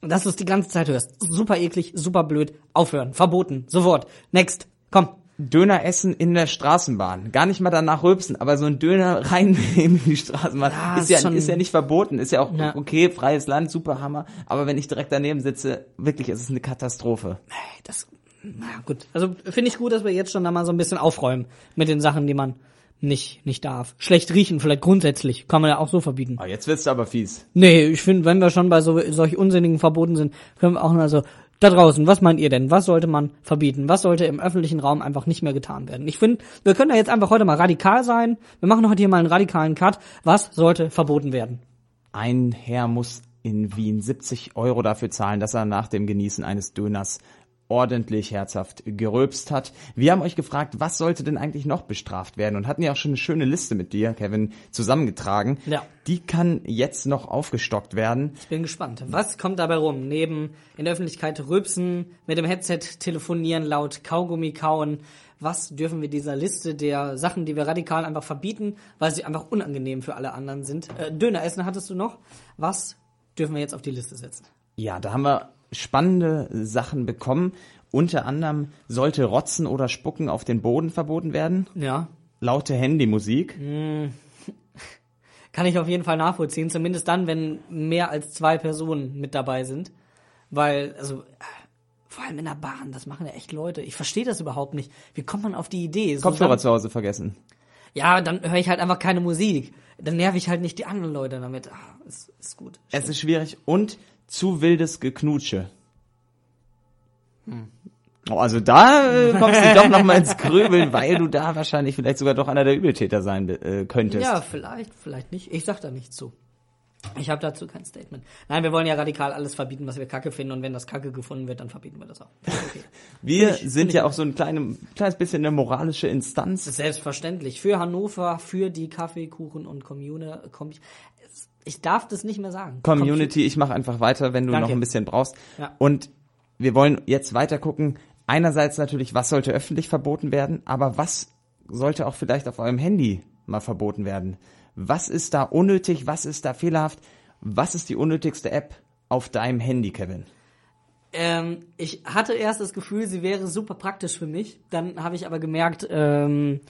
Dass du es die ganze Zeit hörst. Super eklig, super blöd. Aufhören. Verboten. Sofort. Next. Komm. Döner essen in der Straßenbahn. Gar nicht mal danach rülpsen, aber so ein Döner reinnehmen in die Straßenbahn Ja, ist, ja, schon- ist ja nicht verboten. Ist ja auch Ja. okay, freies Land, super Hammer. Aber wenn ich direkt daneben sitze, wirklich, es ist eine Katastrophe. Das, na gut. Also finde ich gut, dass wir jetzt schon da mal so ein bisschen aufräumen mit den Sachen, die man nicht, nicht darf. Schlecht riechen, vielleicht grundsätzlich. Kann man ja auch so verbieten. Oh, jetzt wird's aber fies. Nee, ich finde, wenn wir schon bei so solch unsinnigen Verboten sind, können wir auch mal so, da draußen, was meint ihr denn? Was sollte man verbieten? Was sollte im öffentlichen Raum einfach nicht mehr getan werden? Ich finde, wir können da jetzt einfach heute mal radikal sein. Wir machen heute hier mal einen radikalen Cut. Was sollte verboten werden? Ein Herr muss in Wien 70 Euro dafür zahlen, dass er nach dem Genießen eines Döners ordentlich herzhaft geröbst hat. Wir haben euch gefragt, was sollte denn eigentlich noch bestraft werden und hatten ja auch schon eine schöne Liste mit dir, Kevin, zusammengetragen. Ja. Die kann jetzt noch aufgestockt werden. Ich bin gespannt. Was kommt dabei rum? Neben in der Öffentlichkeit rülpsen, mit dem Headset telefonieren, laut Kaugummi kauen. Was dürfen wir dieser Liste der Sachen, die wir radikal einfach verbieten, weil sie einfach unangenehm für alle anderen sind? Äh, Döner essen hattest du noch. Was dürfen wir jetzt auf die Liste setzen? Ja, da haben wir spannende Sachen bekommen. Unter anderem sollte Rotzen oder Spucken auf den Boden verboten werden. Ja, Laute Handymusik. Kann ich auf jeden Fall nachvollziehen, zumindest dann, wenn mehr als zwei Personen mit dabei sind. Weil, also, vor allem in der Bahn, das machen ja echt Leute. Ich verstehe das überhaupt nicht. Wie kommt man auf die Idee? So Kopfhörer dann- zu Hause vergessen. Ja, dann höre ich halt einfach keine Musik. Dann nerv ich halt nicht die anderen Leute damit. Ah, ist, ist gut. Es ist schwierig und zu wildes Geknutsche. Oh, also da äh, kommst du doch noch mal ins Grübeln, weil du da wahrscheinlich vielleicht sogar doch einer der Übeltäter sein äh, könntest. Ja, vielleicht, vielleicht nicht. Ich sag da nichts zu. Ich habe dazu kein Statement. Nein, wir wollen ja radikal alles verbieten, was wir kacke finden. Und wenn das kacke gefunden wird, dann verbieten wir das auch. Okay. Wir ich- sind ja auch so ein kleine, kleines bisschen eine moralische Instanz. Selbstverständlich. Für Hannover, für die Kaffeekuchen und Kommune. Ich darf das nicht mehr sagen. Community, ich mache einfach weiter, wenn du Danke. noch ein bisschen brauchst. Ja. Und wir wollen jetzt weiter gucken. Einerseits natürlich, was sollte öffentlich verboten werden, aber was sollte auch vielleicht auf eurem Handy mal verboten werden? Was ist da unnötig? Was ist da fehlerhaft? Was ist die unnötigste App auf deinem Handy, Kevin? Ähm, ich hatte erst das Gefühl, sie wäre super praktisch für mich. Dann habe ich aber gemerkt, ähm,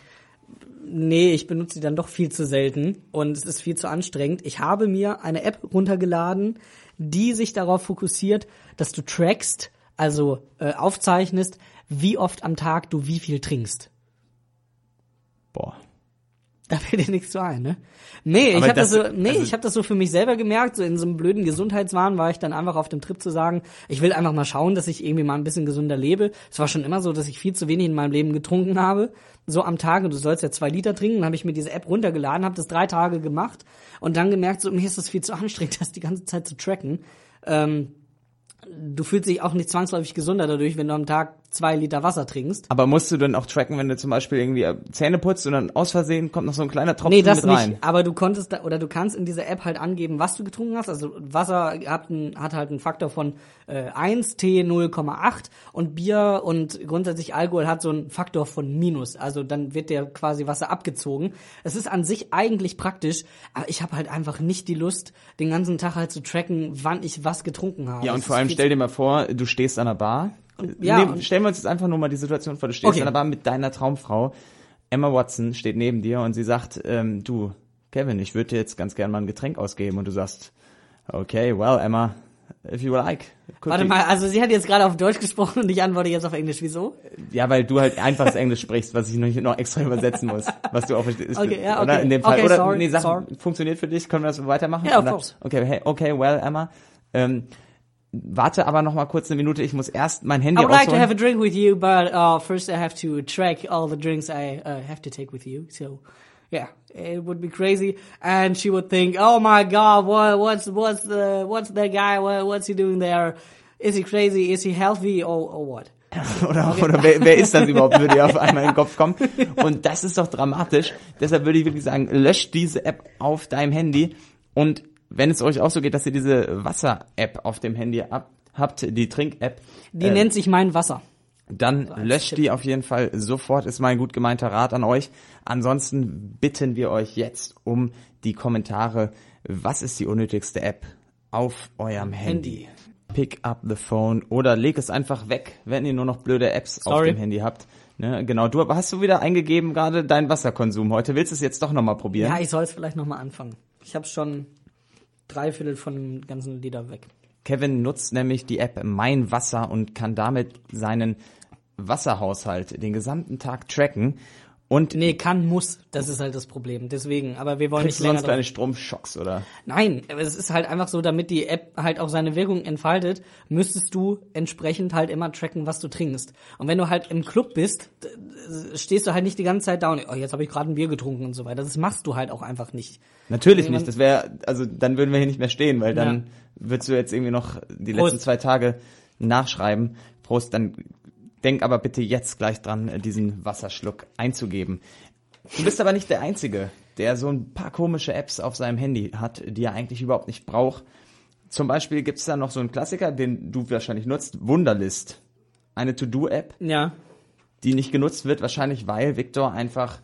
nee, ich benutze sie dann doch viel zu selten und es ist viel zu anstrengend. Ich habe mir eine App runtergeladen, die sich darauf fokussiert, dass du trackst, also äh, aufzeichnest, wie oft am Tag du wie viel trinkst. Boah. Da fällt dir nichts zu ein, ne? Nee, ich Aber habe das, das- so, nee, also- ich habe das so für mich selber gemerkt, so in so einem blöden Gesundheitswahn war ich dann einfach auf dem Trip zu sagen, ich will einfach mal schauen, dass ich irgendwie mal ein bisschen gesünder lebe. Es war schon immer so, dass ich viel zu wenig in meinem Leben getrunken habe, so am Tag und du sollst ja zwei Liter trinken, dann habe ich mir diese App runtergeladen, habe das drei Tage gemacht und dann gemerkt, so mir ist das viel zu anstrengend, das die ganze Zeit zu tracken. Ähm, du fühlst dich auch nicht zwangsläufig gesunder dadurch, wenn du am Tag zwei Liter Wasser trinkst. Aber musst du dann auch tracken, wenn du zum Beispiel irgendwie äh, Zähne putzt und dann aus Versehen kommt noch so ein kleiner Tropfen Nee, das mit rein? nicht. Aber du konntest da, oder du kannst in dieser App halt angeben, was du getrunken hast. Also Wasser hat, ein, hat halt einen Faktor von äh, 1, Tee 0,8 und Bier und grundsätzlich Alkohol hat so einen Faktor von Minus. Also dann wird der quasi Wasser abgezogen. Es ist an sich eigentlich praktisch, aber ich habe halt einfach nicht die Lust, den ganzen Tag halt zu tracken, wann ich was getrunken habe. Ja, und Das vor allem stell dir mal vor, du stehst an der Bar. Ja, nee, und- stellen wir uns jetzt einfach nur mal die Situation vor, du stehst Okay. an der Bar mit deiner Traumfrau. Emma Watson steht neben dir und sie sagt, ähm, du, Kevin, ich würde dir jetzt ganz gern mal ein Getränk ausgeben. Und du sagst, okay, well, Emma, if you like. could Warte mal, also sie hat jetzt gerade auf Deutsch gesprochen und ich antworte jetzt auf Englisch. Wieso? Ja, weil du halt einfaches Englisch sprichst, was ich noch, noch extra übersetzen muss, was du auch verstehst. Okay, ja, Oder okay. in dem Fall. Okay, Oder, sorry, nee, sag, sorry. funktioniert für dich? Können wir das weitermachen? Ja, of Oder- course. Okay, hey, okay, well, Emma, ähm, warte aber noch mal kurz eine Minute, ich muss erst mein Handy I would like to have a drink with you, but uh, first I have to track all the drinks I uh, have to take with you. So, yeah, it would be crazy, and she would think, "Oh my God, what, what's what's the what's that guy? What, what's he doing there? Is he crazy? Is he healthy? Or, or what?" oder, oder wer, wer ist das überhaupt, würde dir auf einmal in den Kopf kommen. Und das ist doch dramatisch. Deshalb würde ich wirklich sagen, löscht diese App auf deinem Handy. Und wenn es euch auch so geht, dass ihr diese Wasser-App auf dem Handy ab, habt, die Trink-App, Die äh, nennt sich mein Wasser. dann löscht Tipp. die auf jeden Fall sofort, ist mein gut gemeinter Rat an euch. Ansonsten bitten wir euch jetzt um die Kommentare. Was ist die unnötigste App auf eurem Handy? Handy. Pick up the phone oder leg es einfach weg, wenn ihr nur noch blöde Apps auf Sorry. dem Handy habt. Ne, genau, du hast du wieder eingegeben gerade deinen Wasserkonsum heute. Willst du es jetzt doch nochmal probieren? Ja, ich soll es vielleicht noch mal anfangen. Ich habe schon drei Viertel von dem ganzen Lieder weg. Kevin nutzt nämlich die App Mein Wasser und kann damit seinen Wasserhaushalt den gesamten Tag tracken. Und Nee, kann, muss. Das ist halt das Problem. Deswegen, aber wir wollen nicht du länger sonst drauf- kleine Stromschocks, oder? Nein, aber es ist halt einfach so, damit die App halt auch seine Wirkung entfaltet, müsstest du entsprechend halt immer tracken, was du trinkst. Und wenn du halt im Club bist, stehst du halt nicht die ganze Zeit da und oh, jetzt habe ich gerade ein Bier getrunken und so weiter. Das machst du halt auch einfach nicht. Natürlich nicht. Das wäre, also dann würden wir hier nicht mehr stehen, weil dann würdest du jetzt irgendwie noch die Prost. letzten zwei Tage nachschreiben. Prost, dann denk aber bitte jetzt gleich dran, diesen Wasserschluck einzugeben. Du bist aber nicht der Einzige, der so ein paar komische Apps auf seinem Handy hat, die er eigentlich überhaupt nicht braucht. Zum Beispiel gibt's da noch so einen Klassiker, den du wahrscheinlich nutzt, Wunderlist. Eine To-Do-App, Ja. die nicht genutzt wird, wahrscheinlich weil Victor einfach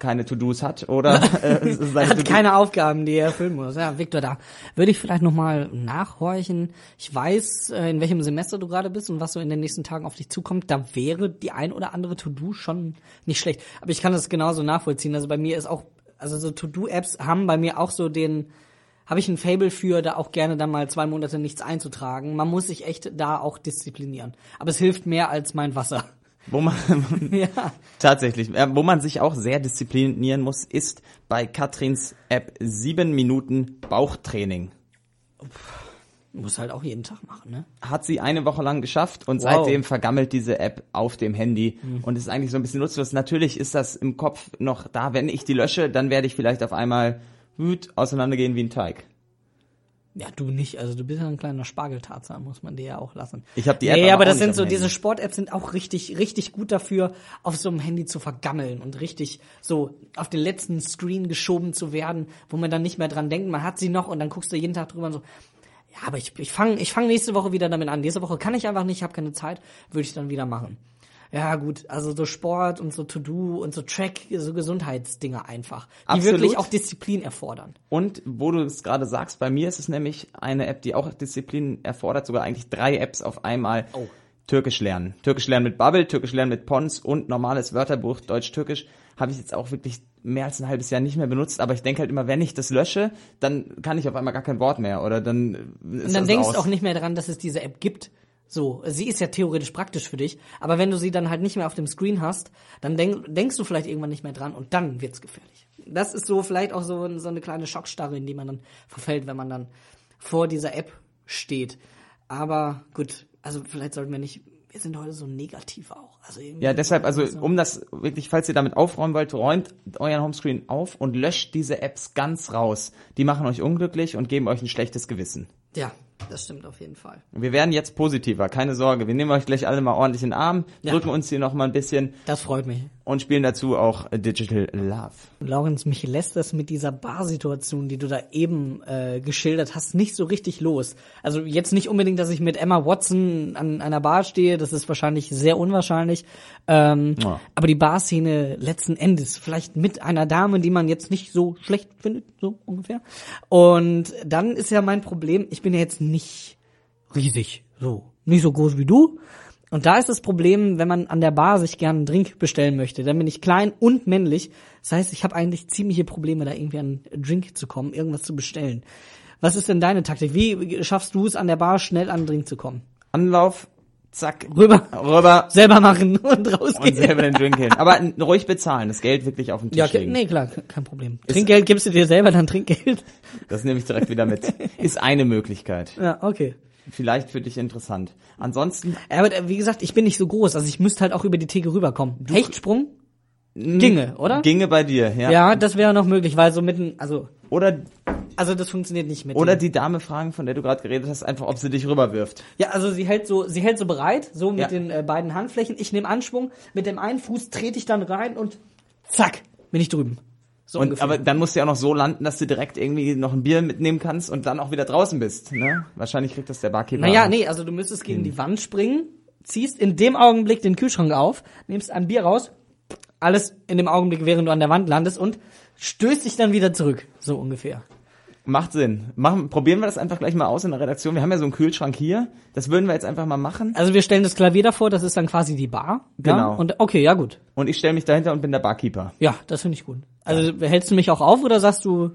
keine To-Dos hat oder äh, hat keine Aufgaben, die er erfüllen muss. Ja, Victor, da würde ich vielleicht nochmal nachhorchen. Ich weiß, äh, in welchem Semester du gerade bist und was so in den nächsten Tagen auf dich zukommt. Da wäre die ein oder andere To-Do schon nicht schlecht. Aber ich kann das genauso nachvollziehen. Also bei mir ist auch, also so To-Do-Apps haben bei mir auch so den, habe ich ein Fable für, da auch gerne dann mal zwei Monate nichts einzutragen. Man muss sich echt da auch disziplinieren. Aber es hilft mehr als mein Wasser. Wo man ja. tatsächlich, äh, wo man sich auch sehr disziplinieren muss, ist bei Katrins App sieben Minuten Bauchtraining. Muss halt auch jeden Tag machen, ne? Hat sie eine Woche lang geschafft und Wow. seitdem vergammelt diese App auf dem Handy und ist eigentlich so ein bisschen nutzlos. Natürlich ist das im Kopf noch da. Wenn ich die lösche, dann werde ich vielleicht auf einmal wüt auseinandergehen wie ein Teig. Ja, du nicht. Also du bist ja ein kleiner Spargeltarzan, muss man dir ja auch lassen. Ich hab die App Nee, aber aber das sind so, diese. Sport-Apps sind auch richtig, richtig gut dafür, auf so einem Handy zu vergammeln und richtig so auf den letzten Screen geschoben zu werden, wo man dann nicht mehr dran denkt, man hat sie noch und dann guckst du jeden Tag drüber und so, ja, aber ich, ich fange ich fang nächste Woche wieder damit an. Diese Woche kann ich einfach nicht, ich habe keine Zeit, würde ich dann wieder machen. Ja, gut, also so Sport und so To-Do und so Track, so Gesundheitsdinge einfach, die Absolut. wirklich auch Disziplin erfordern. Und wo du es gerade sagst, bei mir ist es nämlich eine App, die auch Disziplin erfordert, sogar eigentlich drei Apps auf einmal. Oh. Türkisch lernen. Türkisch lernen mit Bubble, Türkisch lernen mit Pons und normales Wörterbuch Deutsch-Türkisch habe ich jetzt auch wirklich mehr als ein halbes Jahr nicht mehr benutzt, aber ich denke halt immer, wenn ich das lösche, dann kann ich auf einmal gar kein Wort mehr oder dann ist Und dann das denkst du auch nicht mehr daran, dass es diese App gibt. So, sie ist ja theoretisch praktisch für dich, aber wenn du sie dann halt nicht mehr auf dem Screen hast, dann denk, denkst du vielleicht irgendwann nicht mehr dran und dann wird's gefährlich. Das ist so vielleicht auch so, so eine kleine Schockstarre, in die man dann verfällt, wenn man dann vor dieser App steht. Aber gut, also vielleicht sollten wir nicht, wir sind heute so negativ auch. Also Ja, deshalb, also so. um das wirklich, falls ihr damit aufräumen wollt, räumt euren Homescreen auf und löscht diese Apps ganz raus. Die machen euch unglücklich und geben euch ein schlechtes Gewissen. Ja, das stimmt auf jeden Fall. Wir werden jetzt positiver, keine Sorge. Wir nehmen euch gleich alle mal ordentlich in den Arm, Ja. drücken uns hier noch mal ein bisschen Das freut mich. und spielen dazu auch Digital Love. Lorenz, mich lässt das mit dieser Barsituation, die du da eben äh, geschildert hast, nicht so richtig los. Also jetzt nicht unbedingt, dass ich mit Emma Watson an einer Bar stehe, das ist wahrscheinlich sehr unwahrscheinlich. Ähm, Ja. Aber die Barszene letzten Endes, vielleicht mit einer Dame, die man jetzt nicht so schlecht findet, so ungefähr. Und dann ist ja mein Problem, ich bin ja jetzt nicht riesig, so nicht so groß wie du. Und da ist das Problem, wenn man an der Bar sich gerne einen Drink bestellen möchte, dann bin ich klein und männlich. Das heißt, ich habe eigentlich ziemliche Probleme, da irgendwie an einen Drink zu kommen, irgendwas zu bestellen. Was ist denn deine Taktik? Wie schaffst du es, an der Bar schnell an einen Drink zu kommen? Anlauf, zack, Rüber, rüber selber machen und rausgehen. und selber den Drink hin. Aber ruhig bezahlen, das Geld wirklich auf den Tisch ja, okay, legen. nee, klar, kein Problem. Trinkgeld gibst du dir selber dann Trinkgeld? Das nehme ich direkt wieder mit. Ist eine Möglichkeit. Ja, okay. Vielleicht für dich interessant. Ansonsten Ja, Aber äh, wie gesagt, ich bin nicht so groß, also ich müsste halt auch über die Theke rüberkommen. Hechtsprung? Ginge, oder? ginge bei dir, ja. Ja, das wäre noch möglich, weil so mitten, also, Oder also das funktioniert nicht mit. oder dem- die Dame fragen, von der du gerade geredet hast, einfach, ob sie dich rüberwirft. ja, also sie hält so, sie hält so bereit, so mit Ja. den äh, beiden Handflächen. Ich nehme Anschwung, mit dem einen Fuß trete ich dann rein und zack, bin ich drüben. So Und, ungefähr. aber dann musst du ja auch noch so landen, dass du direkt irgendwie noch ein Bier mitnehmen kannst und dann auch wieder draußen bist. Ne? Wahrscheinlich kriegt das der Barkeeper. naja, nee, also du müsstest gegen die Wand springen, ziehst in dem Augenblick den Kühlschrank auf, nimmst ein Bier raus, alles in dem Augenblick, während du an der Wand landest und stößt dich dann wieder zurück. So ungefähr. Macht Sinn. Machen, probieren wir das einfach gleich mal aus in der Redaktion. Wir haben ja so einen Kühlschrank hier. Das würden wir jetzt einfach mal machen. Also wir stellen das Klavier davor, das ist dann quasi die Bar. Ja? Genau. Und okay, ja gut. Und ich stelle mich dahinter und bin der Barkeeper. Ja, das finde ich gut. Also hältst du mich auch auf oder sagst du,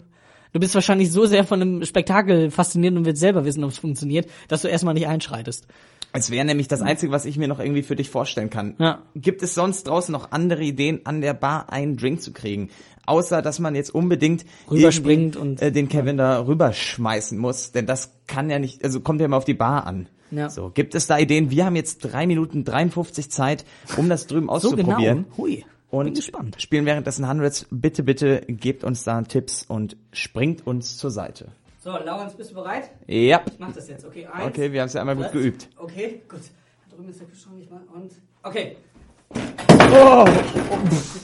du bist wahrscheinlich so sehr von einem Spektakel fasziniert und willst selber wissen, ob es funktioniert, dass du erstmal nicht einschreitest. Es wäre nämlich das Einzige, was ich mir noch irgendwie für dich vorstellen kann. Ja. Gibt es sonst draußen noch andere Ideen, an der Bar einen Drink zu kriegen? Außer, dass man jetzt unbedingt Rüberspringt und- äh, den Kevin da rüberschmeißen muss. Denn das kann ja nicht, also kommt ja immer auf die Bar an. Ja. So, gibt es da Ideen? Wir haben jetzt drei Minuten 53 Zeit, um das drüben So auszuprobieren. genau. Hui. Und Bin gespannt. spielen währenddessen Hundreds. Bitte, bitte gebt uns da Tipps und springt uns zur Seite. So, Laurens, bist du bereit? Ja. Ich mach das jetzt. Okay, eins. Okay, wir haben es ja einmal gut geübt. Okay, gut. Da drüben ist der Kühlschrank nicht mal. Und okay. Oh,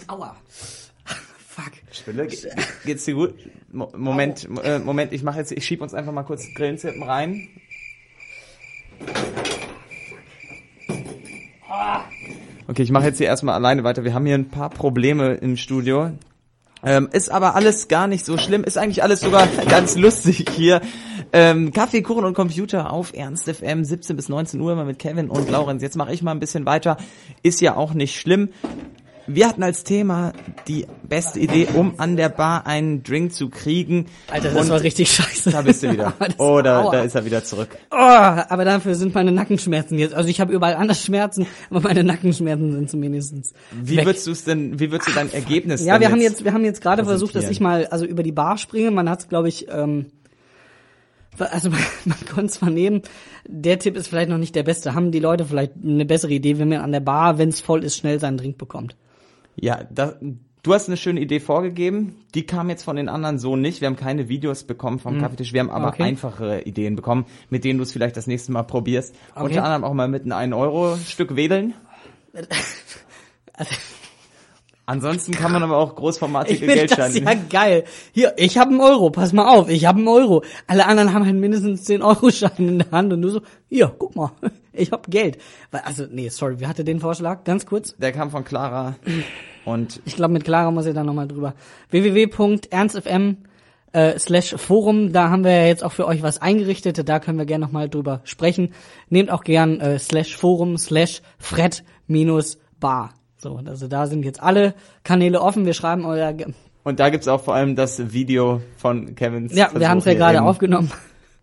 Aua. Fuck. Spille, ge- geht's dir gut? Mo Moment, äh, Moment, ich mache jetzt, ich schieb uns einfach mal kurz Grillenzirpen rein. Okay, ich mache jetzt hier erstmal alleine weiter. Wir haben hier ein paar Probleme im Studio. Ähm, ist aber alles gar nicht so schlimm. Ist eigentlich alles sogar ganz lustig hier. Ähm, Kaffee, Kuchen und Computer auf Ernst FM 17 bis 19 Uhr immer mit Kevin und Laurenz. Jetzt mache ich mal ein bisschen weiter. Ist ja auch nicht schlimm. Wir hatten als Thema die beste Idee, um an der Bar einen Drink zu kriegen. Alter, das Und war richtig scheiße. Da bist du wieder. Das- Oh, da, ist er wieder zurück. Oh, aber dafür sind meine Nackenschmerzen jetzt. Also ich habe überall anders Schmerzen, aber meine Nackenschmerzen sind zumindest Wie weg. würdest du es denn, wie würdest du dein Ergebnis Ja, wir haben jetzt, wir haben jetzt gerade versucht, dass ich mal also über die Bar springe. Man hat es, glaube ich, ähm, also man, man konnte es vernehmen. Der Tipp ist vielleicht noch nicht der beste. Haben die Leute vielleicht eine bessere Idee, wenn man an der Bar, wenn es voll ist, schnell seinen Drink bekommt? Ja, da, Du hast eine schöne Idee vorgegeben, die kam jetzt von den anderen so nicht. Wir haben keine Videos bekommen vom Kaffeetisch, wir haben aber Hm. Okay. einfachere Ideen bekommen, mit denen du es vielleicht das nächste Mal probierst. Okay. Unter anderem auch mal mit einem 1-Euro-Stück wedeln. Ansonsten kann man aber auch Ich großformatige finde das Geldscheine. ja geil. Hier, ich habe einen Euro, pass mal auf, ich habe einen Euro. Alle anderen haben halt mindestens 10 Euro Schein in der Hand und du so, hier, guck mal, ich hab Geld. Also, nee, sorry, wer hatte den Vorschlag? Ganz kurz. Der kam von Clara und Ich glaube, mit Clara muss ich da nochmal drüber. www.ernstfm äh, slash Forum, da haben wir ja jetzt auch für euch was eingerichtet, da können wir gerne nochmal drüber sprechen. Nehmt auch gern äh, slash Forum slash Fred minus Bar. So, also da sind jetzt alle Kanäle offen, wir schreiben euer... Ge und da gibt's auch vor allem das Video von Kevins ja, wir Versuch haben es ja gerade aufgenommen.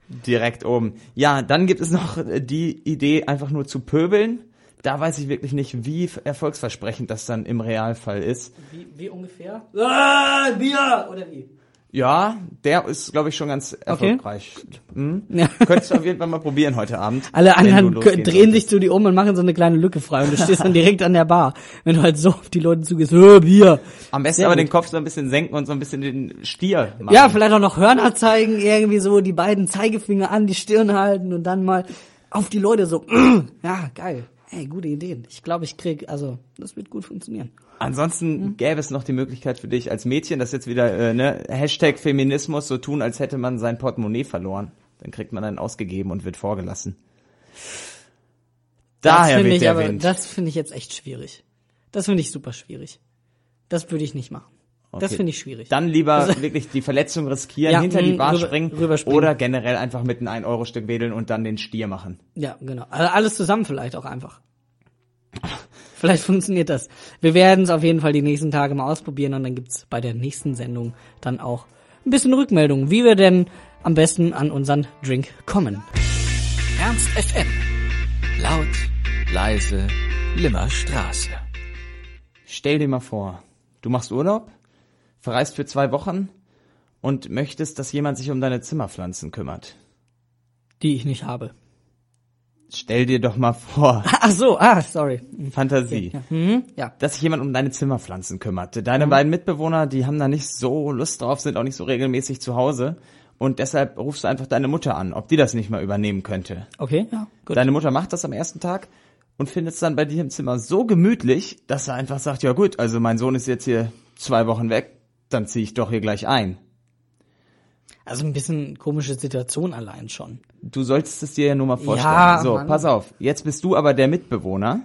direkt oben. Ja, dann gibt es noch die Idee, einfach nur zu pöbeln. Da weiß ich wirklich nicht, wie erfolgsversprechend das dann im Realfall ist. Wie, wie ungefähr? Ah, Bier! Oder wie? Ja, der ist, glaube ich, schon ganz erfolgreich. Hm? Ja. Könntest du auf jeden Fall mal probieren heute Abend. Alle anderen drehen solltest. sich zu dir um und machen so eine kleine Lücke frei und du stehst dann direkt an der Bar. Wenn du halt so auf die Leute zugehst, oh, Bier. Am besten Sehr aber gut. den Kopf so ein bisschen senken und so ein bisschen den Stier machen. Ja, vielleicht auch noch Hörner zeigen, irgendwie so die beiden Zeigefinger an die Stirn halten und dann mal auf die Leute so, ja, geil. Ey, gute Ideen. Ich glaube, ich krieg, also, das wird gut funktionieren. Ansonsten Hm. gäbe es noch die Möglichkeit für dich als Mädchen, das jetzt wieder äh, ne, Hashtag Feminismus, so tun, als hätte man sein Portemonnaie verloren. Dann kriegt man einen ausgegeben und wird vorgelassen. das Daher finde weht ich der aber, Wind. das finde ich jetzt echt schwierig. Das finde ich super schwierig. Das würde ich nicht machen. Das Okay. finde ich schwierig. Dann lieber wirklich die Verletzung riskieren, Ja, hinter die mh, Bar rüber- springen rüberspringen. oder generell einfach mit einem 1-Euro-Stück wedeln und dann den Stier machen. Ja, genau. Also alles zusammen vielleicht auch einfach. Vielleicht funktioniert das. Wir werden es auf jeden Fall die nächsten Tage mal ausprobieren und dann gibt's bei der nächsten Sendung dann auch ein bisschen Rückmeldung, wie wir denn am besten an unseren Drink kommen. Ernst FM. Laut, leise, Limmerstraße. Stell dir mal vor, du machst Urlaub, verreist für zwei Wochen und möchtest, dass jemand sich um deine Zimmerpflanzen kümmert. Die ich nicht habe. Stell dir doch mal vor, Ach so, ah, sorry. Fantasie, Ja. Mhm, ja. dass sich jemand um deine Zimmerpflanzen kümmert. Deine Mhm. beiden Mitbewohner, die haben da nicht so Lust drauf, sind auch nicht so regelmäßig zu Hause. Und deshalb rufst du einfach deine Mutter an, ob die das nicht mal übernehmen könnte. Okay, ja, gut. Deine Mutter macht das am ersten Tag und findet es dann bei dir im Zimmer so gemütlich, dass er einfach sagt, ja gut, also mein Sohn ist jetzt hier zwei Wochen weg, dann ziehe ich doch hier gleich ein. Also ein bisschen komische Situation allein schon. Du solltest es dir ja nur mal vorstellen. Ja, so, Mann. pass auf. Jetzt bist du aber der Mitbewohner.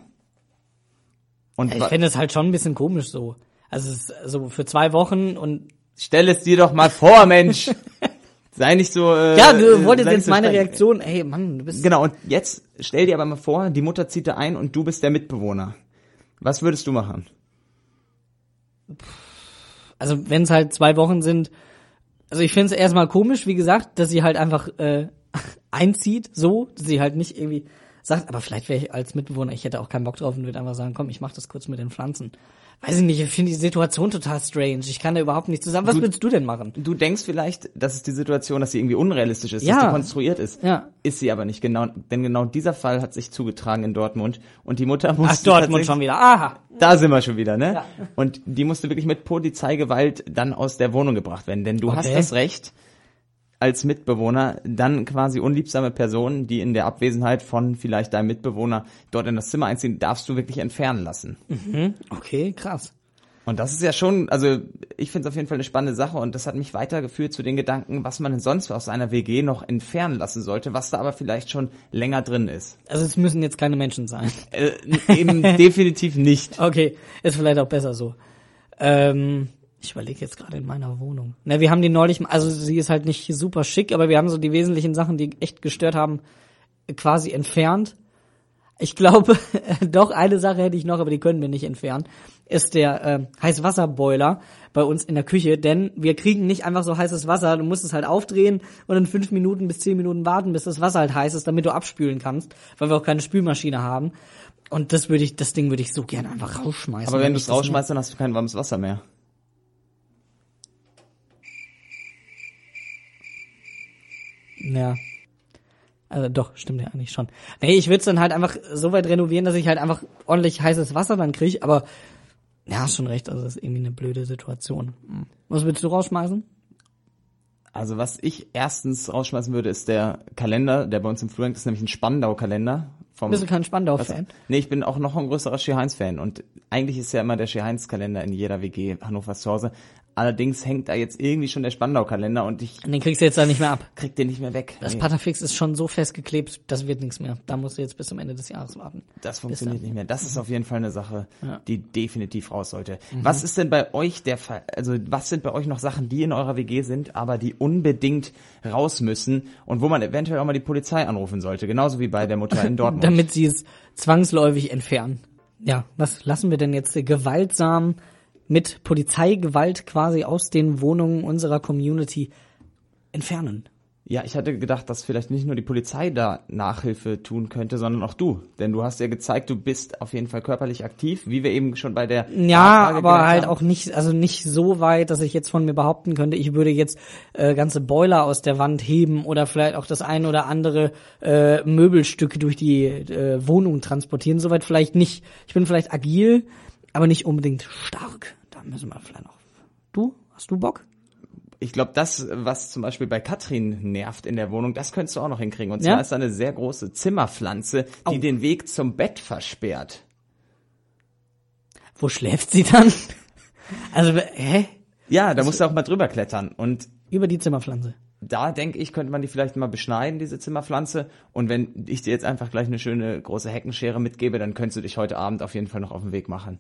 Und Ja, ich fände es halt schon ein bisschen komisch so. Also so für zwei Wochen und stell es dir doch mal vor, Mensch. Sei nicht so. Äh, ja, du wolltest jetzt so meine streng. Reaktion. Hey, Mann, du bist Genau. Und jetzt stell dir aber mal vor, die Mutter zieht da ein und du bist der Mitbewohner. Was würdest du machen? also wenn es halt zwei Wochen sind, also ich finde es erstmal komisch, wie gesagt, dass sie halt einfach äh, einzieht, so, dass sie halt nicht irgendwie sagt, aber vielleicht wäre ich als Mitbewohner, ich hätte auch keinen Bock drauf und würde einfach sagen, komm, ich mach das kurz mit den Pflanzen. Weiß ich nicht, ich finde die Situation total strange. Ich kann da überhaupt nicht zusammen. Was Du- würdest du denn machen? Du denkst vielleicht, das ist die Situation, dass sie irgendwie unrealistisch ist, Ja. dass die konstruiert ist. Ja. Ist sie aber nicht genau, denn genau dieser Fall hat sich zugetragen in Dortmund und die Mutter musste Ach, Dortmund schon wieder. Aha. Da sind wir schon wieder, ne? Ja. Und die musste wirklich mit Polizeigewalt dann aus der Wohnung gebracht werden, denn du hast Okay. das Recht, als Mitbewohner dann quasi unliebsame Personen, die in der Abwesenheit von vielleicht deinem Mitbewohner dort in das Zimmer einziehen, darfst du wirklich entfernen lassen. Okay, krass. Und das ist ja schon, also ich finde es auf jeden Fall eine spannende Sache und das hat mich weitergeführt zu den Gedanken, was man denn sonst aus einer WG noch entfernen lassen sollte, was da aber vielleicht schon länger drin ist. Also es müssen jetzt keine Menschen sein. Äh, eben definitiv nicht. Okay, ist vielleicht auch besser so. Ähm, ich überlege jetzt gerade in meiner Wohnung. Na, wir haben die neulich, also sie ist halt nicht super schick, aber wir haben so die wesentlichen Sachen, die echt gestört haben, quasi entfernt. Ich glaube, doch eine Sache hätte ich noch, aber die können wir nicht entfernen, ist der äh, Heißwasserboiler bei uns in der Küche, denn wir kriegen nicht einfach so heißes Wasser, du musst es halt aufdrehen und in fünf Minuten bis zehn Minuten warten, bis das Wasser halt heiß ist, damit du abspülen kannst, weil wir auch keine Spülmaschine haben. Und das würde ich, das Ding würde ich so gerne einfach rausschmeißen. Aber wenn du ich es rausschmeißt, dann hast du kein warmes Wasser mehr. Ja. Also doch, stimmt ja eigentlich schon. Nee, ich würde es dann halt einfach so weit renovieren, dass ich halt einfach ordentlich heißes Wasser dann kriege, aber Ja, hast schon recht, also das ist irgendwie eine blöde Situation. Hm. Was willst du rausschmeißen? Also was ich erstens rausschmeißen würde, ist der Kalender, der bei uns im Flur hängt, ist nämlich ein Spandau-Kalender. Vom, Bist du kein Spandau-Fan? Nee, ich bin auch noch ein größerer Ski Heinz-Fan und eigentlich ist ja immer der Ski Heinz-Kalender in jeder WG Hannovers zu Hause. Allerdings hängt da jetzt irgendwie schon der Spandau-Kalender und ich Und den kriegst du jetzt da nicht mehr ab. krieg den nicht mehr weg. Das Nee, Patafix ist schon so festgeklebt, das wird nichts mehr. Da musst du jetzt bis zum Ende des Jahres warten. das funktioniert nicht mehr. Das ist auf jeden Fall eine Sache, Ja. die definitiv raus sollte. Mhm. Was ist denn bei euch der Fall? Also was sind bei euch noch Sachen, die in eurer WG sind, aber die unbedingt raus müssen und wo man eventuell auch mal die Polizei anrufen sollte, genauso wie bei der Mutter in Dortmund. Damit sie es zwangsläufig entfernen. Ja, was lassen wir denn jetzt gewaltsam mit Polizeigewalt quasi aus den Wohnungen unserer Community entfernen? Ja, ich hatte gedacht, dass vielleicht nicht nur die Polizei da Nachhilfe tun könnte, sondern auch du. Denn du hast ja gezeigt, du bist auf jeden Fall körperlich aktiv, wie wir eben schon bei der Ja, Nachfrage aber halt haben. auch nicht, also nicht so weit, dass ich jetzt von mir behaupten könnte, ich würde jetzt äh, ganze Boiler aus der Wand heben oder vielleicht auch das ein oder andere äh, Möbelstück durch die äh, Wohnung transportieren. Soweit vielleicht nicht. Ich bin vielleicht agil, aber nicht unbedingt stark. Müssen wir vielleicht noch. Du? Hast du Bock? Ich glaube, das, was zum Beispiel bei Katrin nervt in der Wohnung, das könntest du auch noch hinkriegen. Und Ja? zwar ist da eine sehr große Zimmerpflanze, die Au. den Weg zum Bett versperrt. Wo schläft sie dann? Also, hä? Ja, da musst du auch mal drüber klettern. Und Über die Zimmerpflanze. da denke ich, könnte man die vielleicht mal beschneiden, diese Zimmerpflanze. Und wenn ich dir jetzt einfach gleich eine schöne große Heckenschere mitgebe, dann könntest du dich heute Abend auf jeden Fall noch auf den Weg machen.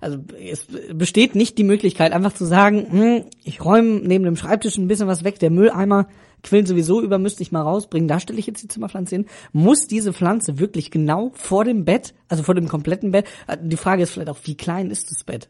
Also es besteht nicht die Möglichkeit, einfach zu sagen, hm, ich räume neben dem Schreibtisch ein bisschen was weg, der Mülleimer quillt sowieso über, müsste ich mal rausbringen, da stelle ich jetzt die Zimmerpflanze hin. Muss diese Pflanze wirklich genau vor dem Bett, also vor dem kompletten Bett, äh, die Frage ist vielleicht auch, wie klein ist das Bett?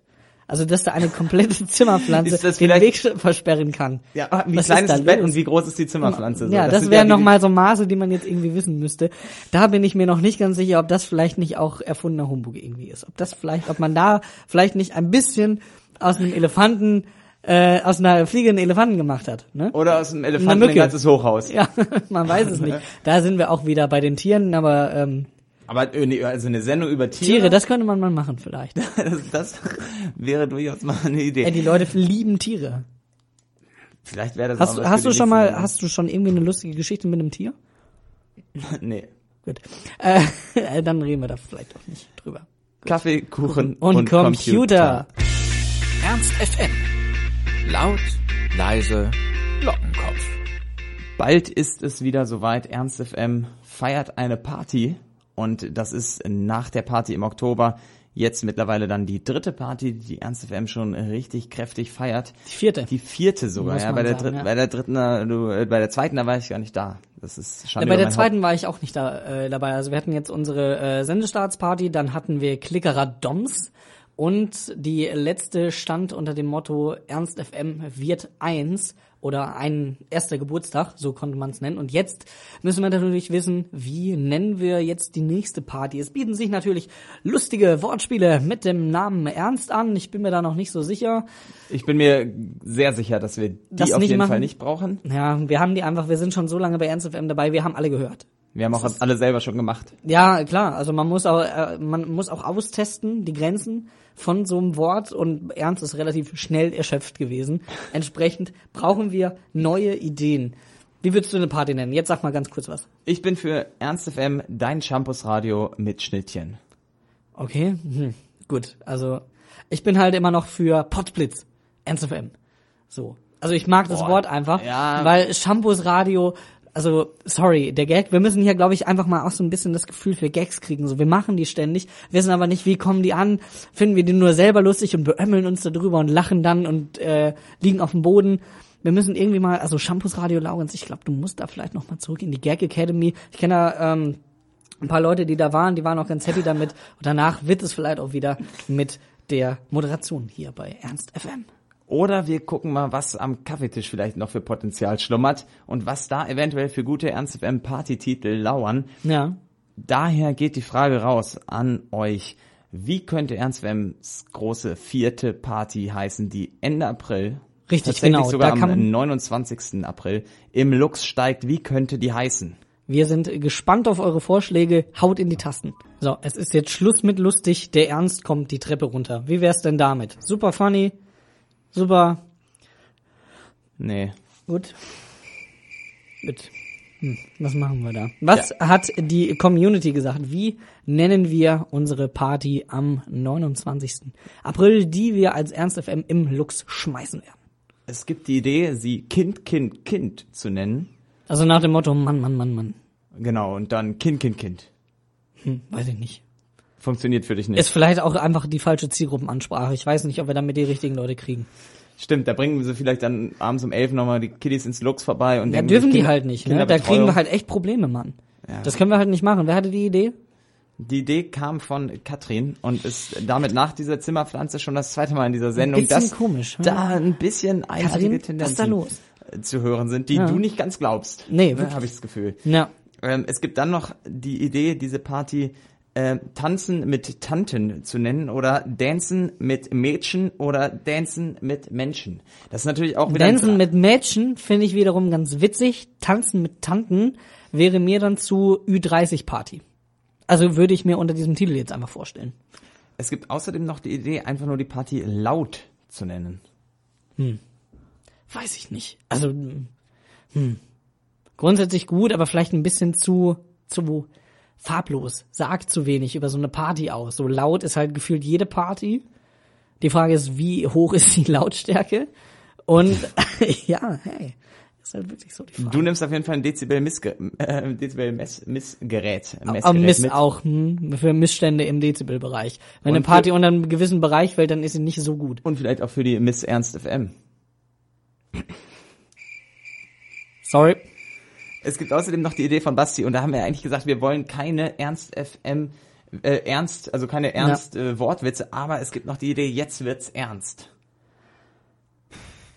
Also, dass da eine komplette Zimmerpflanze das den Weg versperren kann. Ja, wie Was klein ist ist da das Bett los? und wie groß ist die Zimmerpflanze? So, Ja, das, sind wären die- noch mal so Maße, die man jetzt irgendwie wissen müsste. Da bin ich mir noch nicht ganz sicher, ob das vielleicht nicht auch erfundener Humbug irgendwie ist. Ob das vielleicht, ob man da vielleicht nicht ein bisschen aus einem Elefanten, äh, aus einer fliegenden Elefanten gemacht hat. Ne? Oder aus dem Eine Elefanten ein ganzes Hochhaus. Ja, man weiß es nicht. Da sind wir auch wieder bei den Tieren, aber ähm, Aber äh, also eine Sendung über Tiere, Tiere, das könnte man mal machen vielleicht. das, das wäre durchaus mal eine Idee. Ey, die Leute lieben Tiere. Vielleicht wäre das Hast, auch hast du schon mal, Sendung. hast du schon irgendwie eine lustige Geschichte mit einem Tier? Nee. Gut. Äh, dann reden wir da vielleicht auch nicht drüber. Kaffee, Kuchen Und, und, Computer. Ernst FM. Laut, leise, Lockenkopf. Bald ist es wieder soweit. Ernst FM feiert eine Party und das ist nach der Party im Oktober jetzt mittlerweile dann die dritte Party, die Ernst FM schon richtig kräftig feiert. Die vierte. Die vierte sogar, ja. Bei der, sagen, dritten, ja. bei der dritten, äh, du, äh, bei der zweiten, da war ich gar nicht da. Das ist Ja, Schande bei der zweiten war ich auch nicht da, äh, dabei. Also wir hatten jetzt unsere äh, Sendestartsparty, dann hatten wir Klickerer Doms und die letzte stand unter dem Motto Ernst FM wird eins oder ein erster Geburtstag, so konnte man es nennen. Und jetzt müssen wir natürlich wissen, wie nennen wir jetzt die nächste Party. Es bieten sich natürlich lustige Wortspiele mit dem Namen Ernst an. Ich bin mir da noch nicht so sicher. Ich bin mir sehr sicher, dass wir die Das auf nicht jeden machen? Fall nicht brauchen. Ja, wir haben die einfach, wir sind schon so lange bei Ernst FM dabei, wir haben alle gehört. Wir haben auch alle selber schon gemacht. Ja, klar. Also man muss auch, äh, man muss auch austesten die Grenzen von so einem Wort und Ernst ist relativ schnell erschöpft gewesen. Entsprechend brauchen wir neue Ideen. Wie würdest du eine Party nennen? Jetzt sag mal ganz kurz was. Ich bin für Ernst FM dein Campusradio mit Schnittchen. Okay, hm. gut. Also ich bin halt immer noch für Potblitz, Ernst FM. So. Also ich mag das Boah, Wort einfach, ja. weil Shampoos Radio, also sorry, der Gag, wir müssen hier glaube ich einfach mal auch so ein bisschen das Gefühl für Gags kriegen. So, wir machen die ständig, wissen aber nicht, wie kommen die an, finden wir die nur selber lustig und beömmeln uns darüber und lachen dann und äh, liegen auf dem Boden. Wir müssen irgendwie mal, also Shampoos Radio Laurens, ich glaube, du musst da vielleicht noch mal zurück in die Gag Academy. Ich kenne da ähm, ein paar Leute, die da waren, die waren auch ganz happy damit. Und danach wird es vielleicht auch wieder mit der Moderation hier bei Ernst FM. Oder wir gucken mal, was am Kaffeetisch vielleicht noch für Potenzial schlummert und was da eventuell für gute Ernst FM Partytitel lauern. Ja. Daher geht die Frage raus an euch. Wie könnte Ernst FMs große vierte Party heißen, die Ende April, Richtig, tatsächlich genau, sogar da am man- 29. April im Lux steigt? Wie könnte die heißen? Wir sind gespannt auf eure Vorschläge. Haut in die Tasten. So, es ist jetzt Schluss mit lustig. Der Ernst kommt die Treppe runter. Wie wär's denn damit? Super funny. Super Nee. gut. Gut. Hm, was machen wir da? Was hat die Community gesagt? Wie nennen wir unsere Party am 29. April, die wir als Ernst FM im Lux schmeißen werden? Es gibt die Idee, sie Kind, Kind, Kind zu nennen. Also nach dem Motto, Mann, Mann, Mann, Mann. Genau, und dann Kind, Kind, Kind. Hm, weiß ich nicht. Funktioniert für dich nicht. Ist vielleicht auch einfach die falsche Zielgruppenansprache. Ich weiß nicht, ob wir damit die richtigen Leute kriegen. Stimmt, da bringen sie vielleicht dann abends um elf nochmal die Kiddies ins Lux vorbei und Ja, dürfen die halt nicht. Ne? Da kriegen wir halt echt Probleme, Mann. Ja. Das können wir halt nicht machen. Wer hatte die Idee? Die Idee kam von Katrin und ist damit nach dieser Zimmerpflanze schon das zweite Mal in dieser Sendung, bisschen dass komisch, hm? da ein bisschen ist Tendenzen zu hören sind, die Ja. du nicht ganz glaubst. Nee, ne, wirklich. habe ich das Gefühl. Ja. Ähm, es gibt dann noch die Idee, diese Party äh, Tanzen mit Tanten zu nennen oder Dancen mit Mädchen oder Dancen mit Menschen. Das ist natürlich auch wieder Dancen mit Mädchen finde ich wiederum ganz witzig. Tanzen mit Tanten wäre mir dann zu Ü30-Party. Also würde ich mir unter diesem Titel jetzt einfach vorstellen. Es gibt außerdem noch die Idee, einfach nur die Party laut zu nennen. Weiß ich nicht. Also, hm. Grundsätzlich gut, aber vielleicht ein bisschen zu, zu farblos. Sagt zu wenig über so eine Party aus. So laut ist halt gefühlt jede Party. Die Frage ist, wie hoch ist die Lautstärke? Und ja, hey, ist halt wirklich so die Frage. Du nimmst auf jeden Fall ein Dezibel, Missge äh, Dezibel Mess Messgerät. Aber Messgerät Miss mit. auch hm, für Missstände im Dezibelbereich. Wenn Und eine Party unter einem gewissen Bereich fällt, dann ist sie nicht so gut. Und vielleicht auch für die Miss Ernst FM. Sorry. Es gibt außerdem noch die Idee von Basti und da haben wir eigentlich gesagt, wir wollen keine Ernst FM äh, ernst, also keine ernst äh, Wortwitze, aber es gibt noch die Idee, jetzt wird's ernst.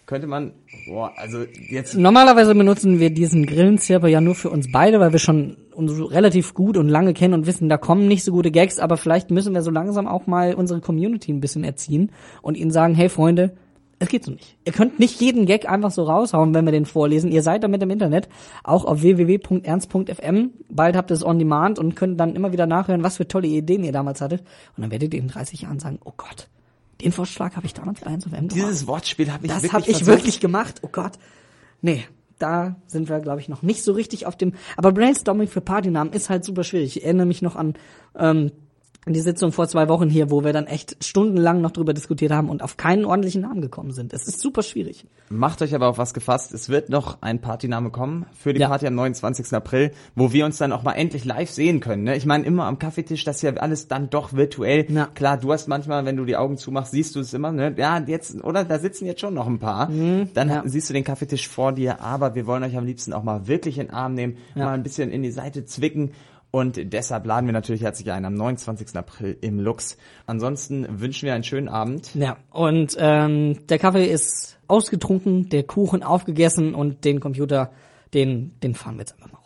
Könnte man, boah, also jetzt Normalerweise benutzen wir diesen Grillenzirper ja nur für uns beide, weil wir schon uns relativ gut und lange kennen und wissen, da kommen nicht so gute Gags, aber vielleicht müssen wir so langsam auch mal unsere Community ein bisschen erziehen und ihnen sagen, hey Freunde, es geht so nicht. Ihr könnt nicht jeden Gag einfach so raushauen, wenn wir den vorlesen. Ihr seid damit im Internet, auch auf www.ernst.fm. Bald habt ihr es on demand und könnt dann immer wieder nachhören, was für tolle Ideen ihr damals hattet. Und dann werdet ihr in 30 Jahren sagen, oh Gott, den Vorschlag habe ich damals bei 1FM gemacht. dieses Wortspiel habe ich Das wirklich habe ich versucht. wirklich gemacht. Oh Gott. Nee, da sind wir, glaube ich, noch nicht so richtig auf dem. Aber Brainstorming für Partynamen ist halt super schwierig. Ich erinnere mich noch an ähm, die Sitzung vor zwei Wochen hier, wo wir dann echt stundenlang noch drüber diskutiert haben und auf keinen ordentlichen Namen gekommen sind. Es ist super schwierig. Macht euch aber auf was gefasst. Es wird noch ein Partyname kommen für die Ja. Party am 29. April, wo wir uns dann auch mal endlich live sehen können. Ne? Ich meine, immer am Kaffeetisch, das ist ja alles dann doch virtuell. Ja. Klar, du hast manchmal, wenn du die Augen zumachst, siehst du es immer. Ne? Ja, jetzt, oder? Da sitzen jetzt schon noch ein paar. dann Mhm. ja. siehst du den Kaffeetisch vor dir, aber wir wollen euch am liebsten auch mal wirklich in den Arm nehmen, Ja. mal ein bisschen in die Seite zwicken. Und deshalb laden wir natürlich herzlich ein am 29. April im Lux. Ansonsten wünschen wir einen schönen Abend. Ja, und ähm, der Kaffee ist ausgetrunken, der Kuchen aufgegessen und den Computer, den, den fahren wir jetzt einfach mal